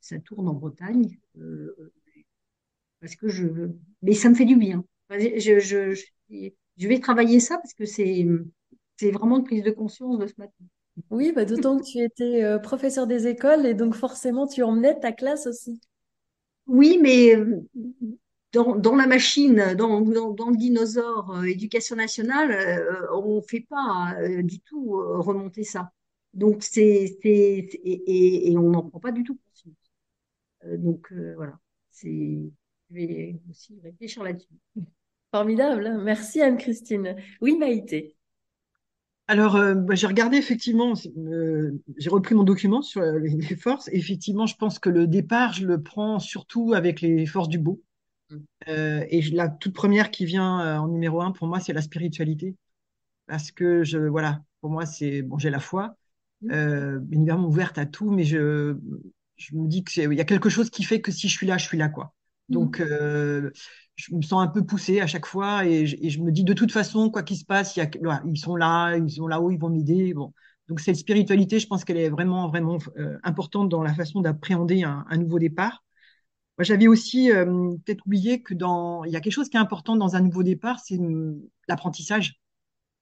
Speaker 2: ça tourne en Bretagne. euh, parce que je, mais ça me fait du bien. Je, je, je, je vais travailler ça parce que c'est, c'est vraiment une prise de conscience de ce matin.
Speaker 1: Oui, bah, d'autant que tu étais euh, professeur des écoles et donc forcément tu emmenais ta classe aussi.
Speaker 2: Oui, mais dans, dans la machine, dans, dans, dans le dinosaure euh, éducation nationale, euh, on ne fait pas euh, du tout euh, remonter ça. Donc, c'est, et, et, et on n'en prend pas du tout conscience. Euh, donc, euh, voilà. C'est, je vais aussi réfléchir là-dessus.
Speaker 1: Formidable. Merci Anne-Christine. Oui, Maïté.
Speaker 7: Alors, euh, bah, j'ai regardé effectivement, euh, j'ai repris mon document sur les, les forces. Effectivement, je pense que le départ, je le prends surtout avec les forces du beau. Euh, et la toute première qui vient euh, en numéro un pour moi, c'est la spiritualité. Parce que je, voilà, pour moi, c'est bon, j'ai la foi,
Speaker 1: Mm.
Speaker 7: euh, évidemment ouverte à tout, mais je, je me dis que c'est- il y a quelque chose qui fait que si je suis là, je suis là, quoi. Donc, euh, je me sens un peu poussée à chaque fois et je, et je me dis de toute façon, quoi qu'il se passe, il y a, voilà, ils sont là, ils sont là-haut, ils vont m'aider. Bon. Donc, cette spiritualité, je pense qu'elle est vraiment, vraiment euh, importante dans la façon d'appréhender un, un nouveau départ. Moi, j'avais aussi euh, peut-être oublié que dans, il y a quelque chose qui est important dans un nouveau départ, c'est hum, l'apprentissage.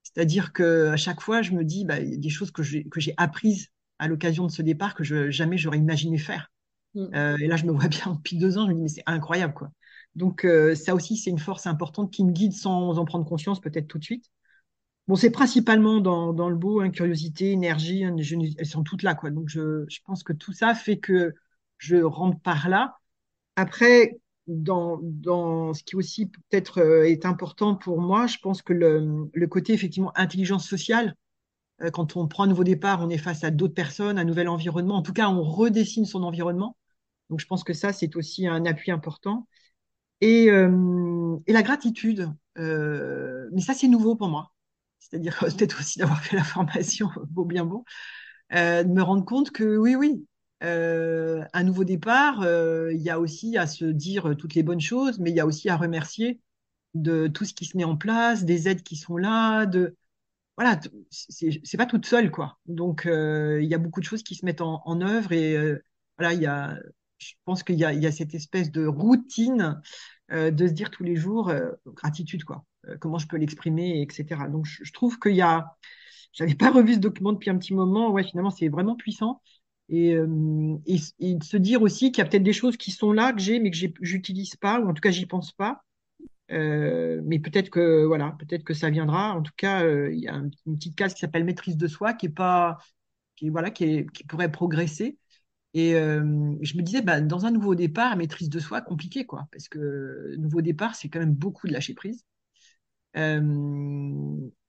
Speaker 7: C'est-à-dire que à chaque fois, je me dis, bah, il y a des choses que j'ai que j'ai apprises à l'occasion de ce départ que je, jamais j'aurais imaginé faire.
Speaker 1: Mm.
Speaker 7: Euh, et là, je me vois bien depuis deux ans, je me dis, mais c'est incroyable, quoi. Donc, euh, ça aussi, c'est une force importante qui me guide sans en prendre conscience, peut-être tout de suite. Bon, c'est principalement dans, dans le beau, hein, curiosité, énergie, hein, je- elles sont toutes là, quoi. Donc, je, je pense que tout ça fait que je rentre par là. Après, dans, dans ce qui aussi peut-être euh, est important pour moi, je pense que le, le côté effectivement intelligence sociale, euh, quand on prend un nouveau départ, on est face à d'autres personnes, un nouvel environnement. En tout cas, on redessine son environnement. Donc, je pense que ça, c'est aussi un appui important. Et, euh, et la gratitude, euh, mais ça, c'est nouveau pour moi. C'est-à-dire peut-être aussi d'avoir fait la formation beau bien beau, euh, de me rendre compte que oui, oui, un nouveau départ, euh, il y a aussi à se dire toutes les bonnes choses, mais il y a aussi à remercier de tout ce qui se met en place, des aides qui sont là, de voilà, c'est pas toute seule quoi. Donc euh, il y a beaucoup de choses qui se mettent en, œuvre et euh, voilà, il y a, je pense qu'il y a, cette espèce de routine euh, de se dire tous les jours euh, gratitude quoi. Euh, comment je peux l'exprimer, etc. Donc je, je trouve qu'il y a, j'avais pas revu ce document depuis un petit moment. Ouais, finalement c'est vraiment puissant. Et, euh, et, et se dire aussi qu'il y a peut-être des choses qui sont là que j'ai mais que j'utilise pas ou en tout cas j'y pense pas. Euh, mais peut-être que voilà, peut-être que ça viendra. En tout cas, euh, il y a un- une petite case qui s'appelle maîtrise de soi qui est pas, qui voilà, qui pourrait progresser. Et je me disais, bah, dans un nouveau départ, maîtrise de soi, compliqué quoi, parce que nouveau départ, c'est quand même beaucoup de lâcher prise.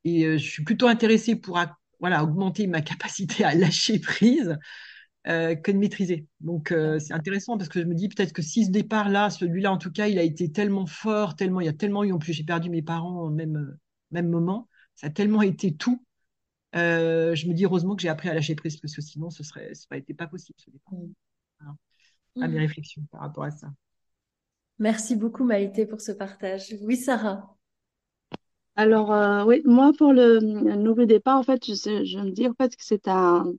Speaker 7: Et je suis plutôt intéressée pour voilà augmenter ma capacité à lâcher prise euh, que de maîtriser. Donc euh, c'est intéressant parce que je me dis peut-être que si ce départ-là, celui-là en tout cas, il a été tellement fort, tellement il y a tellement eu en plus j'ai perdu mes parents au même euh, même moment, ça a tellement été tout. Euh, je me dis heureusement que j'ai appris à lâcher prise parce que sinon ce serait ça aurait été pas possible ce départ. Voilà. À mes réflexions par rapport à ça.
Speaker 1: Merci beaucoup Maïté pour ce partage. Oui, Sarah.
Speaker 9: Alors, euh, oui, moi, pour le, le nouveau départ, en fait, je, je me dis, en fait, que c'est un,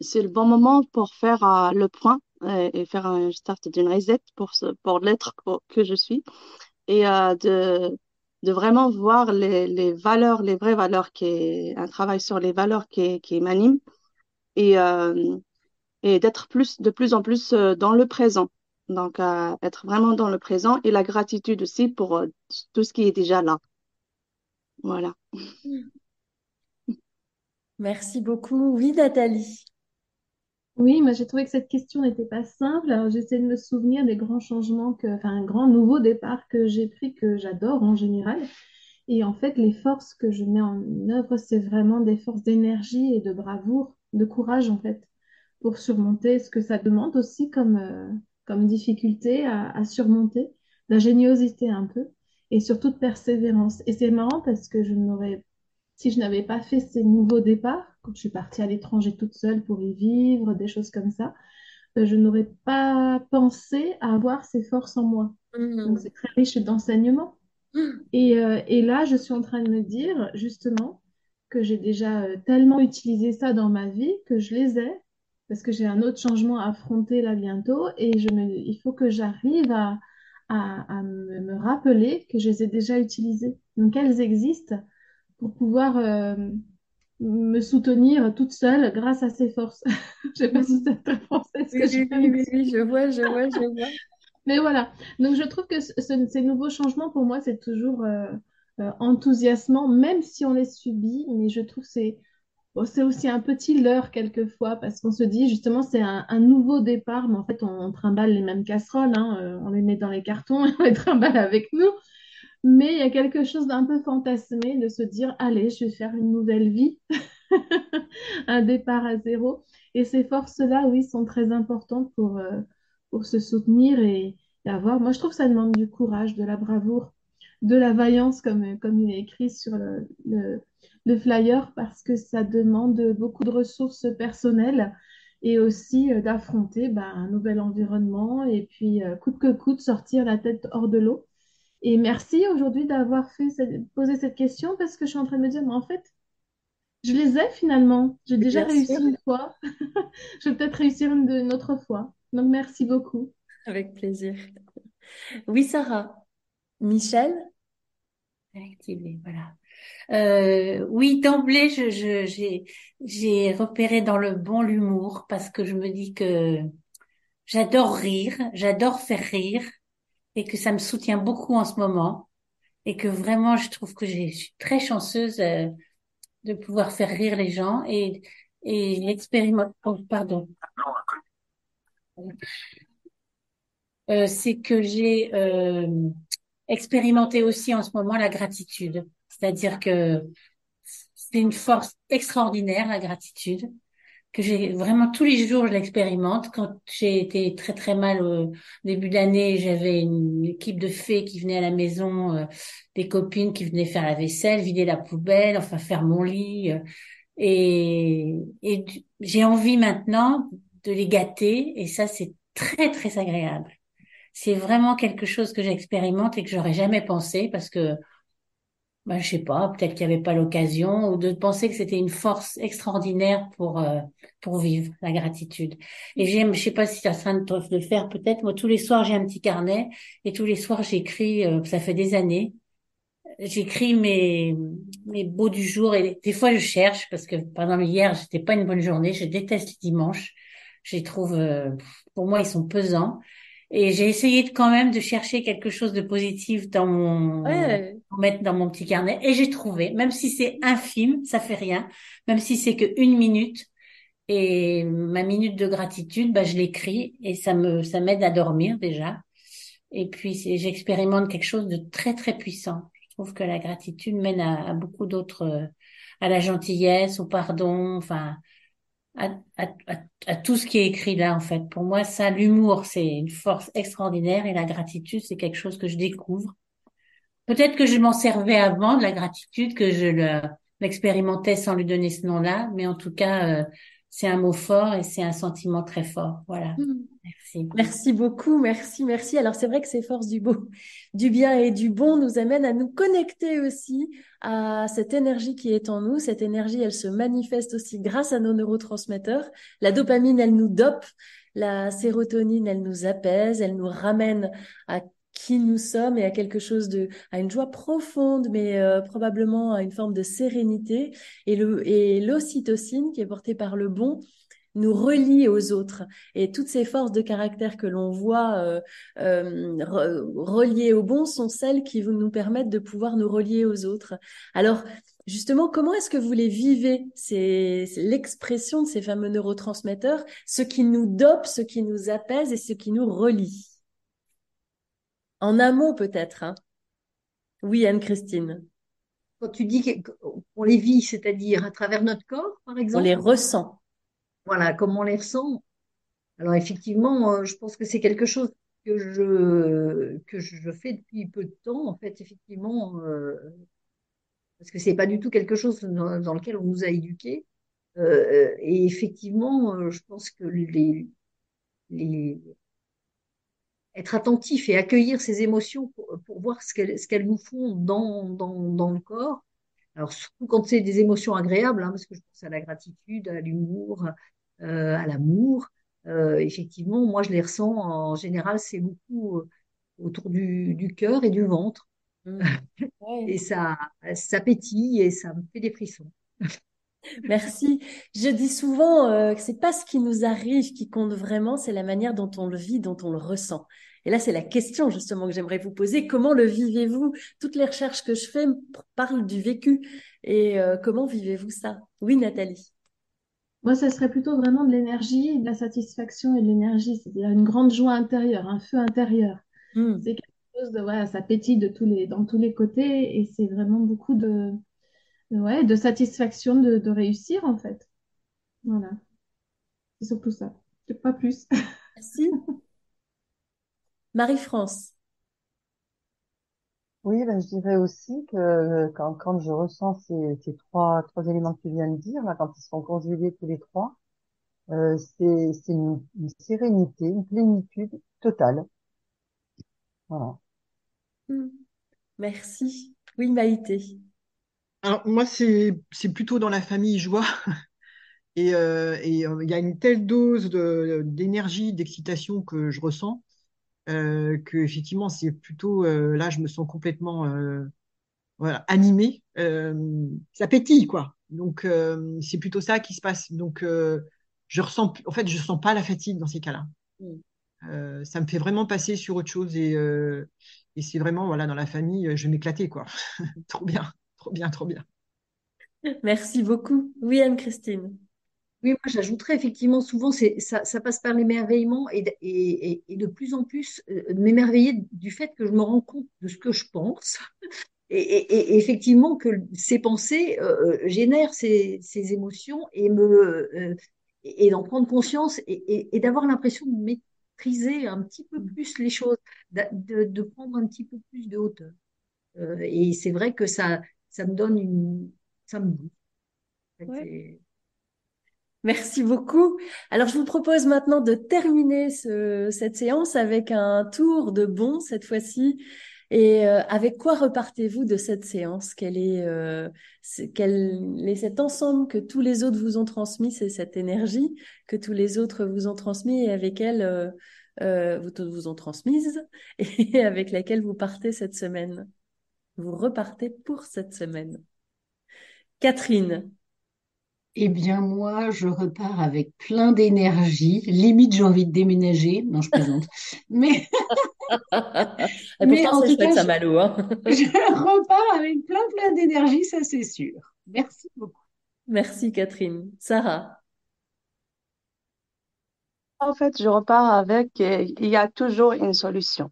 Speaker 9: c'est le bon moment pour faire euh, le point et, et faire un start d'une reset pour, pour l'être que je suis et euh, de, de vraiment voir les, les valeurs, les vraies valeurs, qui est, un travail sur les valeurs qui, qui m'animent et, euh, et d'être plus, de plus en plus euh, dans le présent. Donc, euh, être vraiment dans le présent et la gratitude aussi pour euh, tout ce qui est déjà là. Voilà.
Speaker 1: Merci beaucoup. Oui, Nathalie.
Speaker 6: Oui, moi j'ai trouvé que cette question n'était pas simple. Alors j'essaie de me souvenir des grands changements que, enfin, un grand nouveau départ que j'ai pris que j'adore en général. Et en fait, les forces que je mets en œuvre, c'est vraiment des forces d'énergie et de bravoure, de courage en fait, pour surmonter ce que ça demande aussi comme, euh, comme difficulté à, à surmonter, d'ingéniosité un peu, et surtout de persévérance. Et c'est marrant parce que je n'aurais si je n'avais pas fait ces nouveaux départs, quand je suis partie à l'étranger toute seule pour y vivre, des choses comme ça, euh, je n'aurais pas pensé à avoir ces forces en moi. Donc
Speaker 1: Mm.
Speaker 6: c'est très riche d'enseignements.
Speaker 1: Mm.
Speaker 6: Et, euh, et là, je suis en train de me dire, justement, que j'ai déjà euh, tellement utilisé ça dans ma vie que je les ai parce que j'ai un autre changement à affronter là bientôt et je me, il faut que j'arrive à, à, à me, me rappeler que je les ai déjà utilisées. Donc elles existent pour pouvoir euh, me soutenir toute seule grâce à ces forces. Je sais pas si c'est très français
Speaker 1: Oui, oui, oui, oui, oui, je vois, je vois, je vois.
Speaker 6: mais voilà, donc je trouve que ce- ce- ces nouveaux changements, pour moi, c'est toujours euh, euh, enthousiasmant, même si on les subit, mais je trouve que c'est bon, aussi un petit leurre quelquefois, parce qu'on se dit justement c'est un, un nouveau départ, mais en fait on, on trimballe les mêmes casseroles, hein, euh, on les met dans les cartons et on les trimballe avec nous, mais il y a quelque chose d'un peu fantasmé de se dire, allez, je vais faire une nouvelle vie, un départ à zéro. Et ces forces-là, oui, sont très importantes pour, euh, pour se soutenir et, avoir. Moi, je trouve que ça demande du courage, de la bravoure, de la vaillance, comme, comme il est écrit sur le, le, le flyer, parce que ça demande beaucoup de ressources personnelles et aussi euh, d'affronter bah, un nouvel environnement et puis, euh, coûte que coûte, sortir la tête hors de l'eau. Et merci aujourd'hui d'avoir fait cette- posé cette question parce que je suis en train de me dire, mais en fait, je les ai finalement. J'ai déjà
Speaker 1: Bien
Speaker 6: réussi
Speaker 1: sûr,
Speaker 6: une fois. Je vais peut-être réussir une, autre fois. Donc, merci beaucoup.
Speaker 1: avec plaisir. Oui, Sarah. Michel?
Speaker 8: Activer, voilà. Euh, oui, d'emblée, je, je, j'ai, j'ai repéré dans le bon l'humour parce que je me dis que j'adore rire, j'adore faire rire et que ça me soutient beaucoup en ce moment et que vraiment, je trouve que je suis très chanceuse euh, de pouvoir faire rire les gens et, et j'expérimente, oh, pardon, Euh, c'est que j'ai euh, expérimenté aussi en ce moment la gratitude. C'est-à-dire que c'est une force extraordinaire, la gratitude, que j'ai vraiment tous les jours, je l'expérimente. Quand j'ai été très très mal au début d'année, j'avais une équipe de fées qui venaient à la maison, euh, des copines qui venaient faire la vaisselle, vider la poubelle, enfin faire mon lit. euh, et et j'ai envie maintenant de les gâter, et ça c'est très très agréable. C'est vraiment quelque chose que j'expérimente et que j'aurais jamais pensé parce que, bah, je sais pas, peut-être qu'il n'y avait pas l'occasion ou de penser que c'était une force extraordinaire pour, euh, pour vivre la gratitude. Et j'aime, je sais pas si tu en train de le faire peut-être, moi tous les soirs j'ai un petit carnet et tous les soirs j'écris, euh, ça fait des années, j'écris mes, mes beaux du jour et des fois je cherche parce que par exemple hier c'était pas une bonne journée, je déteste les dimanches, je les trouve, euh, pour moi ils sont pesants. Et j'ai essayé de, quand même de chercher quelque chose de positif dans mon,
Speaker 1: Ouais,
Speaker 8: pour mettre dans mon petit carnet. Et j'ai trouvé, même si c'est infime, ça fait rien, même si c'est que une minute. Et ma minute de gratitude, bah, je l'écris et ça me, ça m'aide à dormir déjà. Et puis, j'expérimente quelque chose de très, très puissant. Je trouve que la gratitude mène à, à beaucoup d'autres, à la gentillesse, au pardon, enfin, à, à, à, tout ce qui est écrit là, en fait. Pour moi, ça, l'humour, c'est une force extraordinaire et la gratitude, c'est quelque chose que je découvre. Peut-être que je m'en servais avant de la gratitude, que je le, l'expérimentais sans lui donner ce nom-là, mais en tout cas, euh, c'est un mot fort et c'est un sentiment très fort. Voilà.
Speaker 1: Hmm.
Speaker 8: Merci.
Speaker 1: Merci beaucoup, merci, merci. Alors c'est vrai que ces forces du beau, du bien et du bon nous amènent à nous connecter aussi à cette énergie qui est en nous. Cette énergie, elle se manifeste aussi grâce à nos neurotransmetteurs. La dopamine, elle nous dope. La sérotonine, elle nous apaise, elle nous ramène à qui nous sommes et à quelque chose de, à une joie profonde, mais euh, probablement à une forme de sérénité. Et le, et l'ocytocine, qui est portée par le bon, nous relie aux autres. Et toutes ces forces de caractère que l'on voit euh, euh, re- reliées au bon sont celles qui nous permettre de pouvoir nous relier aux autres. Alors, justement, comment est-ce que vous les vivez c'est l'expression de ces fameux neurotransmetteurs, ce qui nous dope, ce qui nous apaise et ce qui nous relie? En un mot, peut-être. Hein. Oui, Anne-Christine.
Speaker 2: Quand tu dis qu'on les vit, c'est-à-dire à travers notre corps, par
Speaker 1: On
Speaker 2: exemple,
Speaker 1: les ressent.
Speaker 2: voilà, comment on les ressent? Alors effectivement, euh, je pense que c'est quelque chose que je que je fais depuis peu de temps, en fait, effectivement, euh, parce que c'est pas du tout quelque chose dans, dans lequel on nous a éduqués. Euh, et effectivement, je pense que les, les être attentif et accueillir ces émotions pour, pour voir ce qu'elles ce qu'elles nous font dans, dans, dans le corps, Alors, surtout quand c'est des émotions agréables, hein, parce que je pense à la gratitude, à l'humour, euh, à l'amour. Euh, effectivement, moi, je les ressens en général, c'est beaucoup euh, autour du, du cœur et du ventre.
Speaker 1: Mmh. Ouais.
Speaker 2: Et ça, ça pétille et ça me fait des frissons.
Speaker 1: Merci. Je dis souvent euh, que c'est pas ce qui nous arrive qui compte vraiment, c'est la manière dont on le vit, dont on le ressent. Et là, c'est la question justement que j'aimerais vous poser. Comment le vivez-vous? Toutes les recherches que je fais parlent du vécu. Et euh, comment vivez-vous ça? Oui, Nathalie.
Speaker 6: Moi, ça serait plutôt vraiment de l'énergie, de la satisfaction et de l'énergie, c'est-à-dire une grande joie intérieure, un feu intérieur.
Speaker 1: Hmm.
Speaker 6: C'est quelque chose de, voilà, ça pétille de tous les, dans tous les côtés et c'est vraiment beaucoup de- ouais, de satisfaction de, de réussir en fait. Voilà, c'est surtout ça, pas plus.
Speaker 1: Merci. Marie-France.
Speaker 4: Oui, ben, je dirais aussi que quand, quand je ressens ces, ces trois, trois éléments que tu viens de dire, là, quand ils sont conjugués tous les trois, euh, c'est, c'est une, une sérénité, une plénitude totale. Voilà.
Speaker 1: Hmm. Merci. Oui, Maïté.
Speaker 7: Alors, moi, c'est, c'est plutôt dans la famille joie. Et euh, euh, il y a une telle dose de, d'énergie, d'excitation que je ressens, euh, que effectivement, c'est plutôt euh, là, je me sens complètement euh, voilà, animée. Euh, ça pétille, quoi. Donc, euh, c'est plutôt ça qui se passe. Donc, euh, je ressens, en fait, je sens pas la fatigue dans ces cas-là.
Speaker 1: Mm.
Speaker 7: Euh, ça me fait vraiment passer sur autre chose et, euh, et c'est vraiment, voilà, dans la famille, je vais m'éclater, quoi. Trop bien, trop bien, trop bien.
Speaker 1: Merci beaucoup. Oui, Anne-Christine.
Speaker 2: Oui, moi j'ajouterais effectivement souvent c'est ça, ça passe par l'émerveillement et, de- et, et, et de plus en plus euh, de m'émerveiller du fait que je me rends compte de ce que je pense et, et, et effectivement que ces pensées euh, euh, génèrent ces, ces émotions et me euh, et, et d'en prendre conscience et, et, et d'avoir l'impression de maîtriser un petit peu plus les choses, de, de prendre un petit peu plus de hauteur. Euh, et c'est vrai que ça ça me donne une ça me
Speaker 1: Ouais. Merci beaucoup. Alors, je vous propose maintenant de terminer ce- cette séance avec un tour de bon cette fois-ci. Et euh, avec quoi repartez-vous de cette séance? Quel est, euh, quel est cet ensemble que tous les autres vous ont transmis, c'est cette énergie que tous les autres vous ont transmis et avec elle euh, euh, vous, vous ont transmise et avec laquelle vous partez cette semaine? Vous repartez pour cette semaine. Catherine.
Speaker 5: Eh bien, moi, je repars avec plein d'énergie. Limite, j'ai envie de déménager. Non, je plaisante. Mais,
Speaker 1: Et
Speaker 5: mais
Speaker 1: pourtant,
Speaker 5: en
Speaker 1: c'est
Speaker 5: tout cas,
Speaker 1: hein.
Speaker 5: je repars avec plein, plein d'énergie, ça c'est sûr. Merci beaucoup.
Speaker 1: Merci Catherine. Sarah.
Speaker 9: En fait, je repars avec, il y a toujours une solution.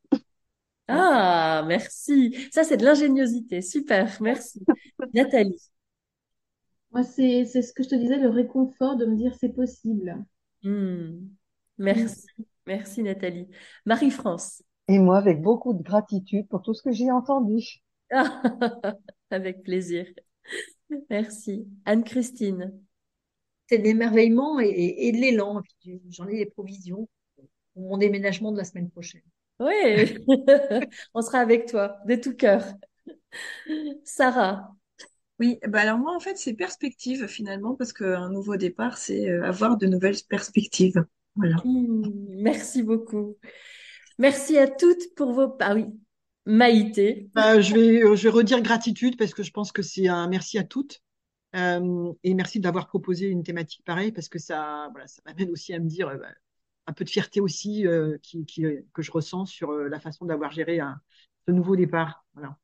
Speaker 1: Ah, merci. Ça, c'est de l'ingéniosité. Super, merci. Nathalie.
Speaker 6: Moi, c'est, c'est ce que je te disais, le réconfort de me dire c'est possible.
Speaker 1: Hmm. Merci. Merci Nathalie. Marie-France.
Speaker 4: Et moi, avec beaucoup de gratitude pour tout ce que j'ai entendu.
Speaker 1: Ah, avec plaisir. Merci. Anne-Christine.
Speaker 2: c'est de l'émerveillement et, et, et de l'élan. J'en ai des provisions pour mon déménagement de la semaine prochaine.
Speaker 1: Oui, on sera avec toi, de tout cœur. Sarah.
Speaker 3: Oui, bah alors moi en fait c'est perspective finalement parce qu'un nouveau départ c'est euh, avoir de nouvelles perspectives. Voilà.
Speaker 1: Hmm, merci beaucoup. Merci à toutes pour vos... Ah oui, Maïté.
Speaker 7: Euh, je vais, euh, je vais redire gratitude parce que je pense que c'est un merci à toutes. Euh, et merci d'avoir proposé une thématique pareille parce que ça, voilà, ça m'amène aussi à me dire bah, un peu de fierté aussi euh, qui, qui, que je ressens sur euh, la façon d'avoir géré un, ce nouveau départ. Voilà.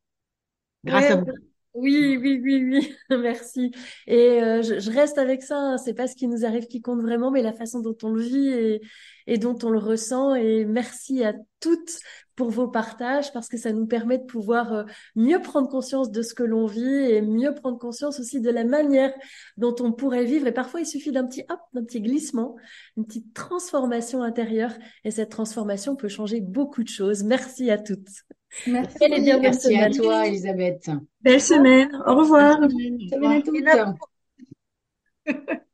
Speaker 7: Grâce
Speaker 1: Ouais,
Speaker 7: à vous.
Speaker 1: Oui, oui, oui, oui, merci. Et euh, je, je reste avec ça, hein. C'est pas ce qui nous arrive qui compte vraiment, mais la façon dont on le vit et, et dont on le ressent. Et merci à toutes pour vos partages parce que ça nous permet de pouvoir euh, mieux prendre conscience de ce que l'on vit et mieux prendre conscience aussi de la manière dont on pourrait vivre. Et parfois, il suffit d'un petit hop, d'un petit glissement, une petite transformation intérieure. Et cette transformation peut changer beaucoup de choses. Merci à toutes.
Speaker 6: Merci.
Speaker 1: Belle et bien
Speaker 5: Merci à
Speaker 1: semaine.
Speaker 5: toi, Elisabeth.
Speaker 3: Belle semaine. Au revoir.
Speaker 5: Semaine à toutes.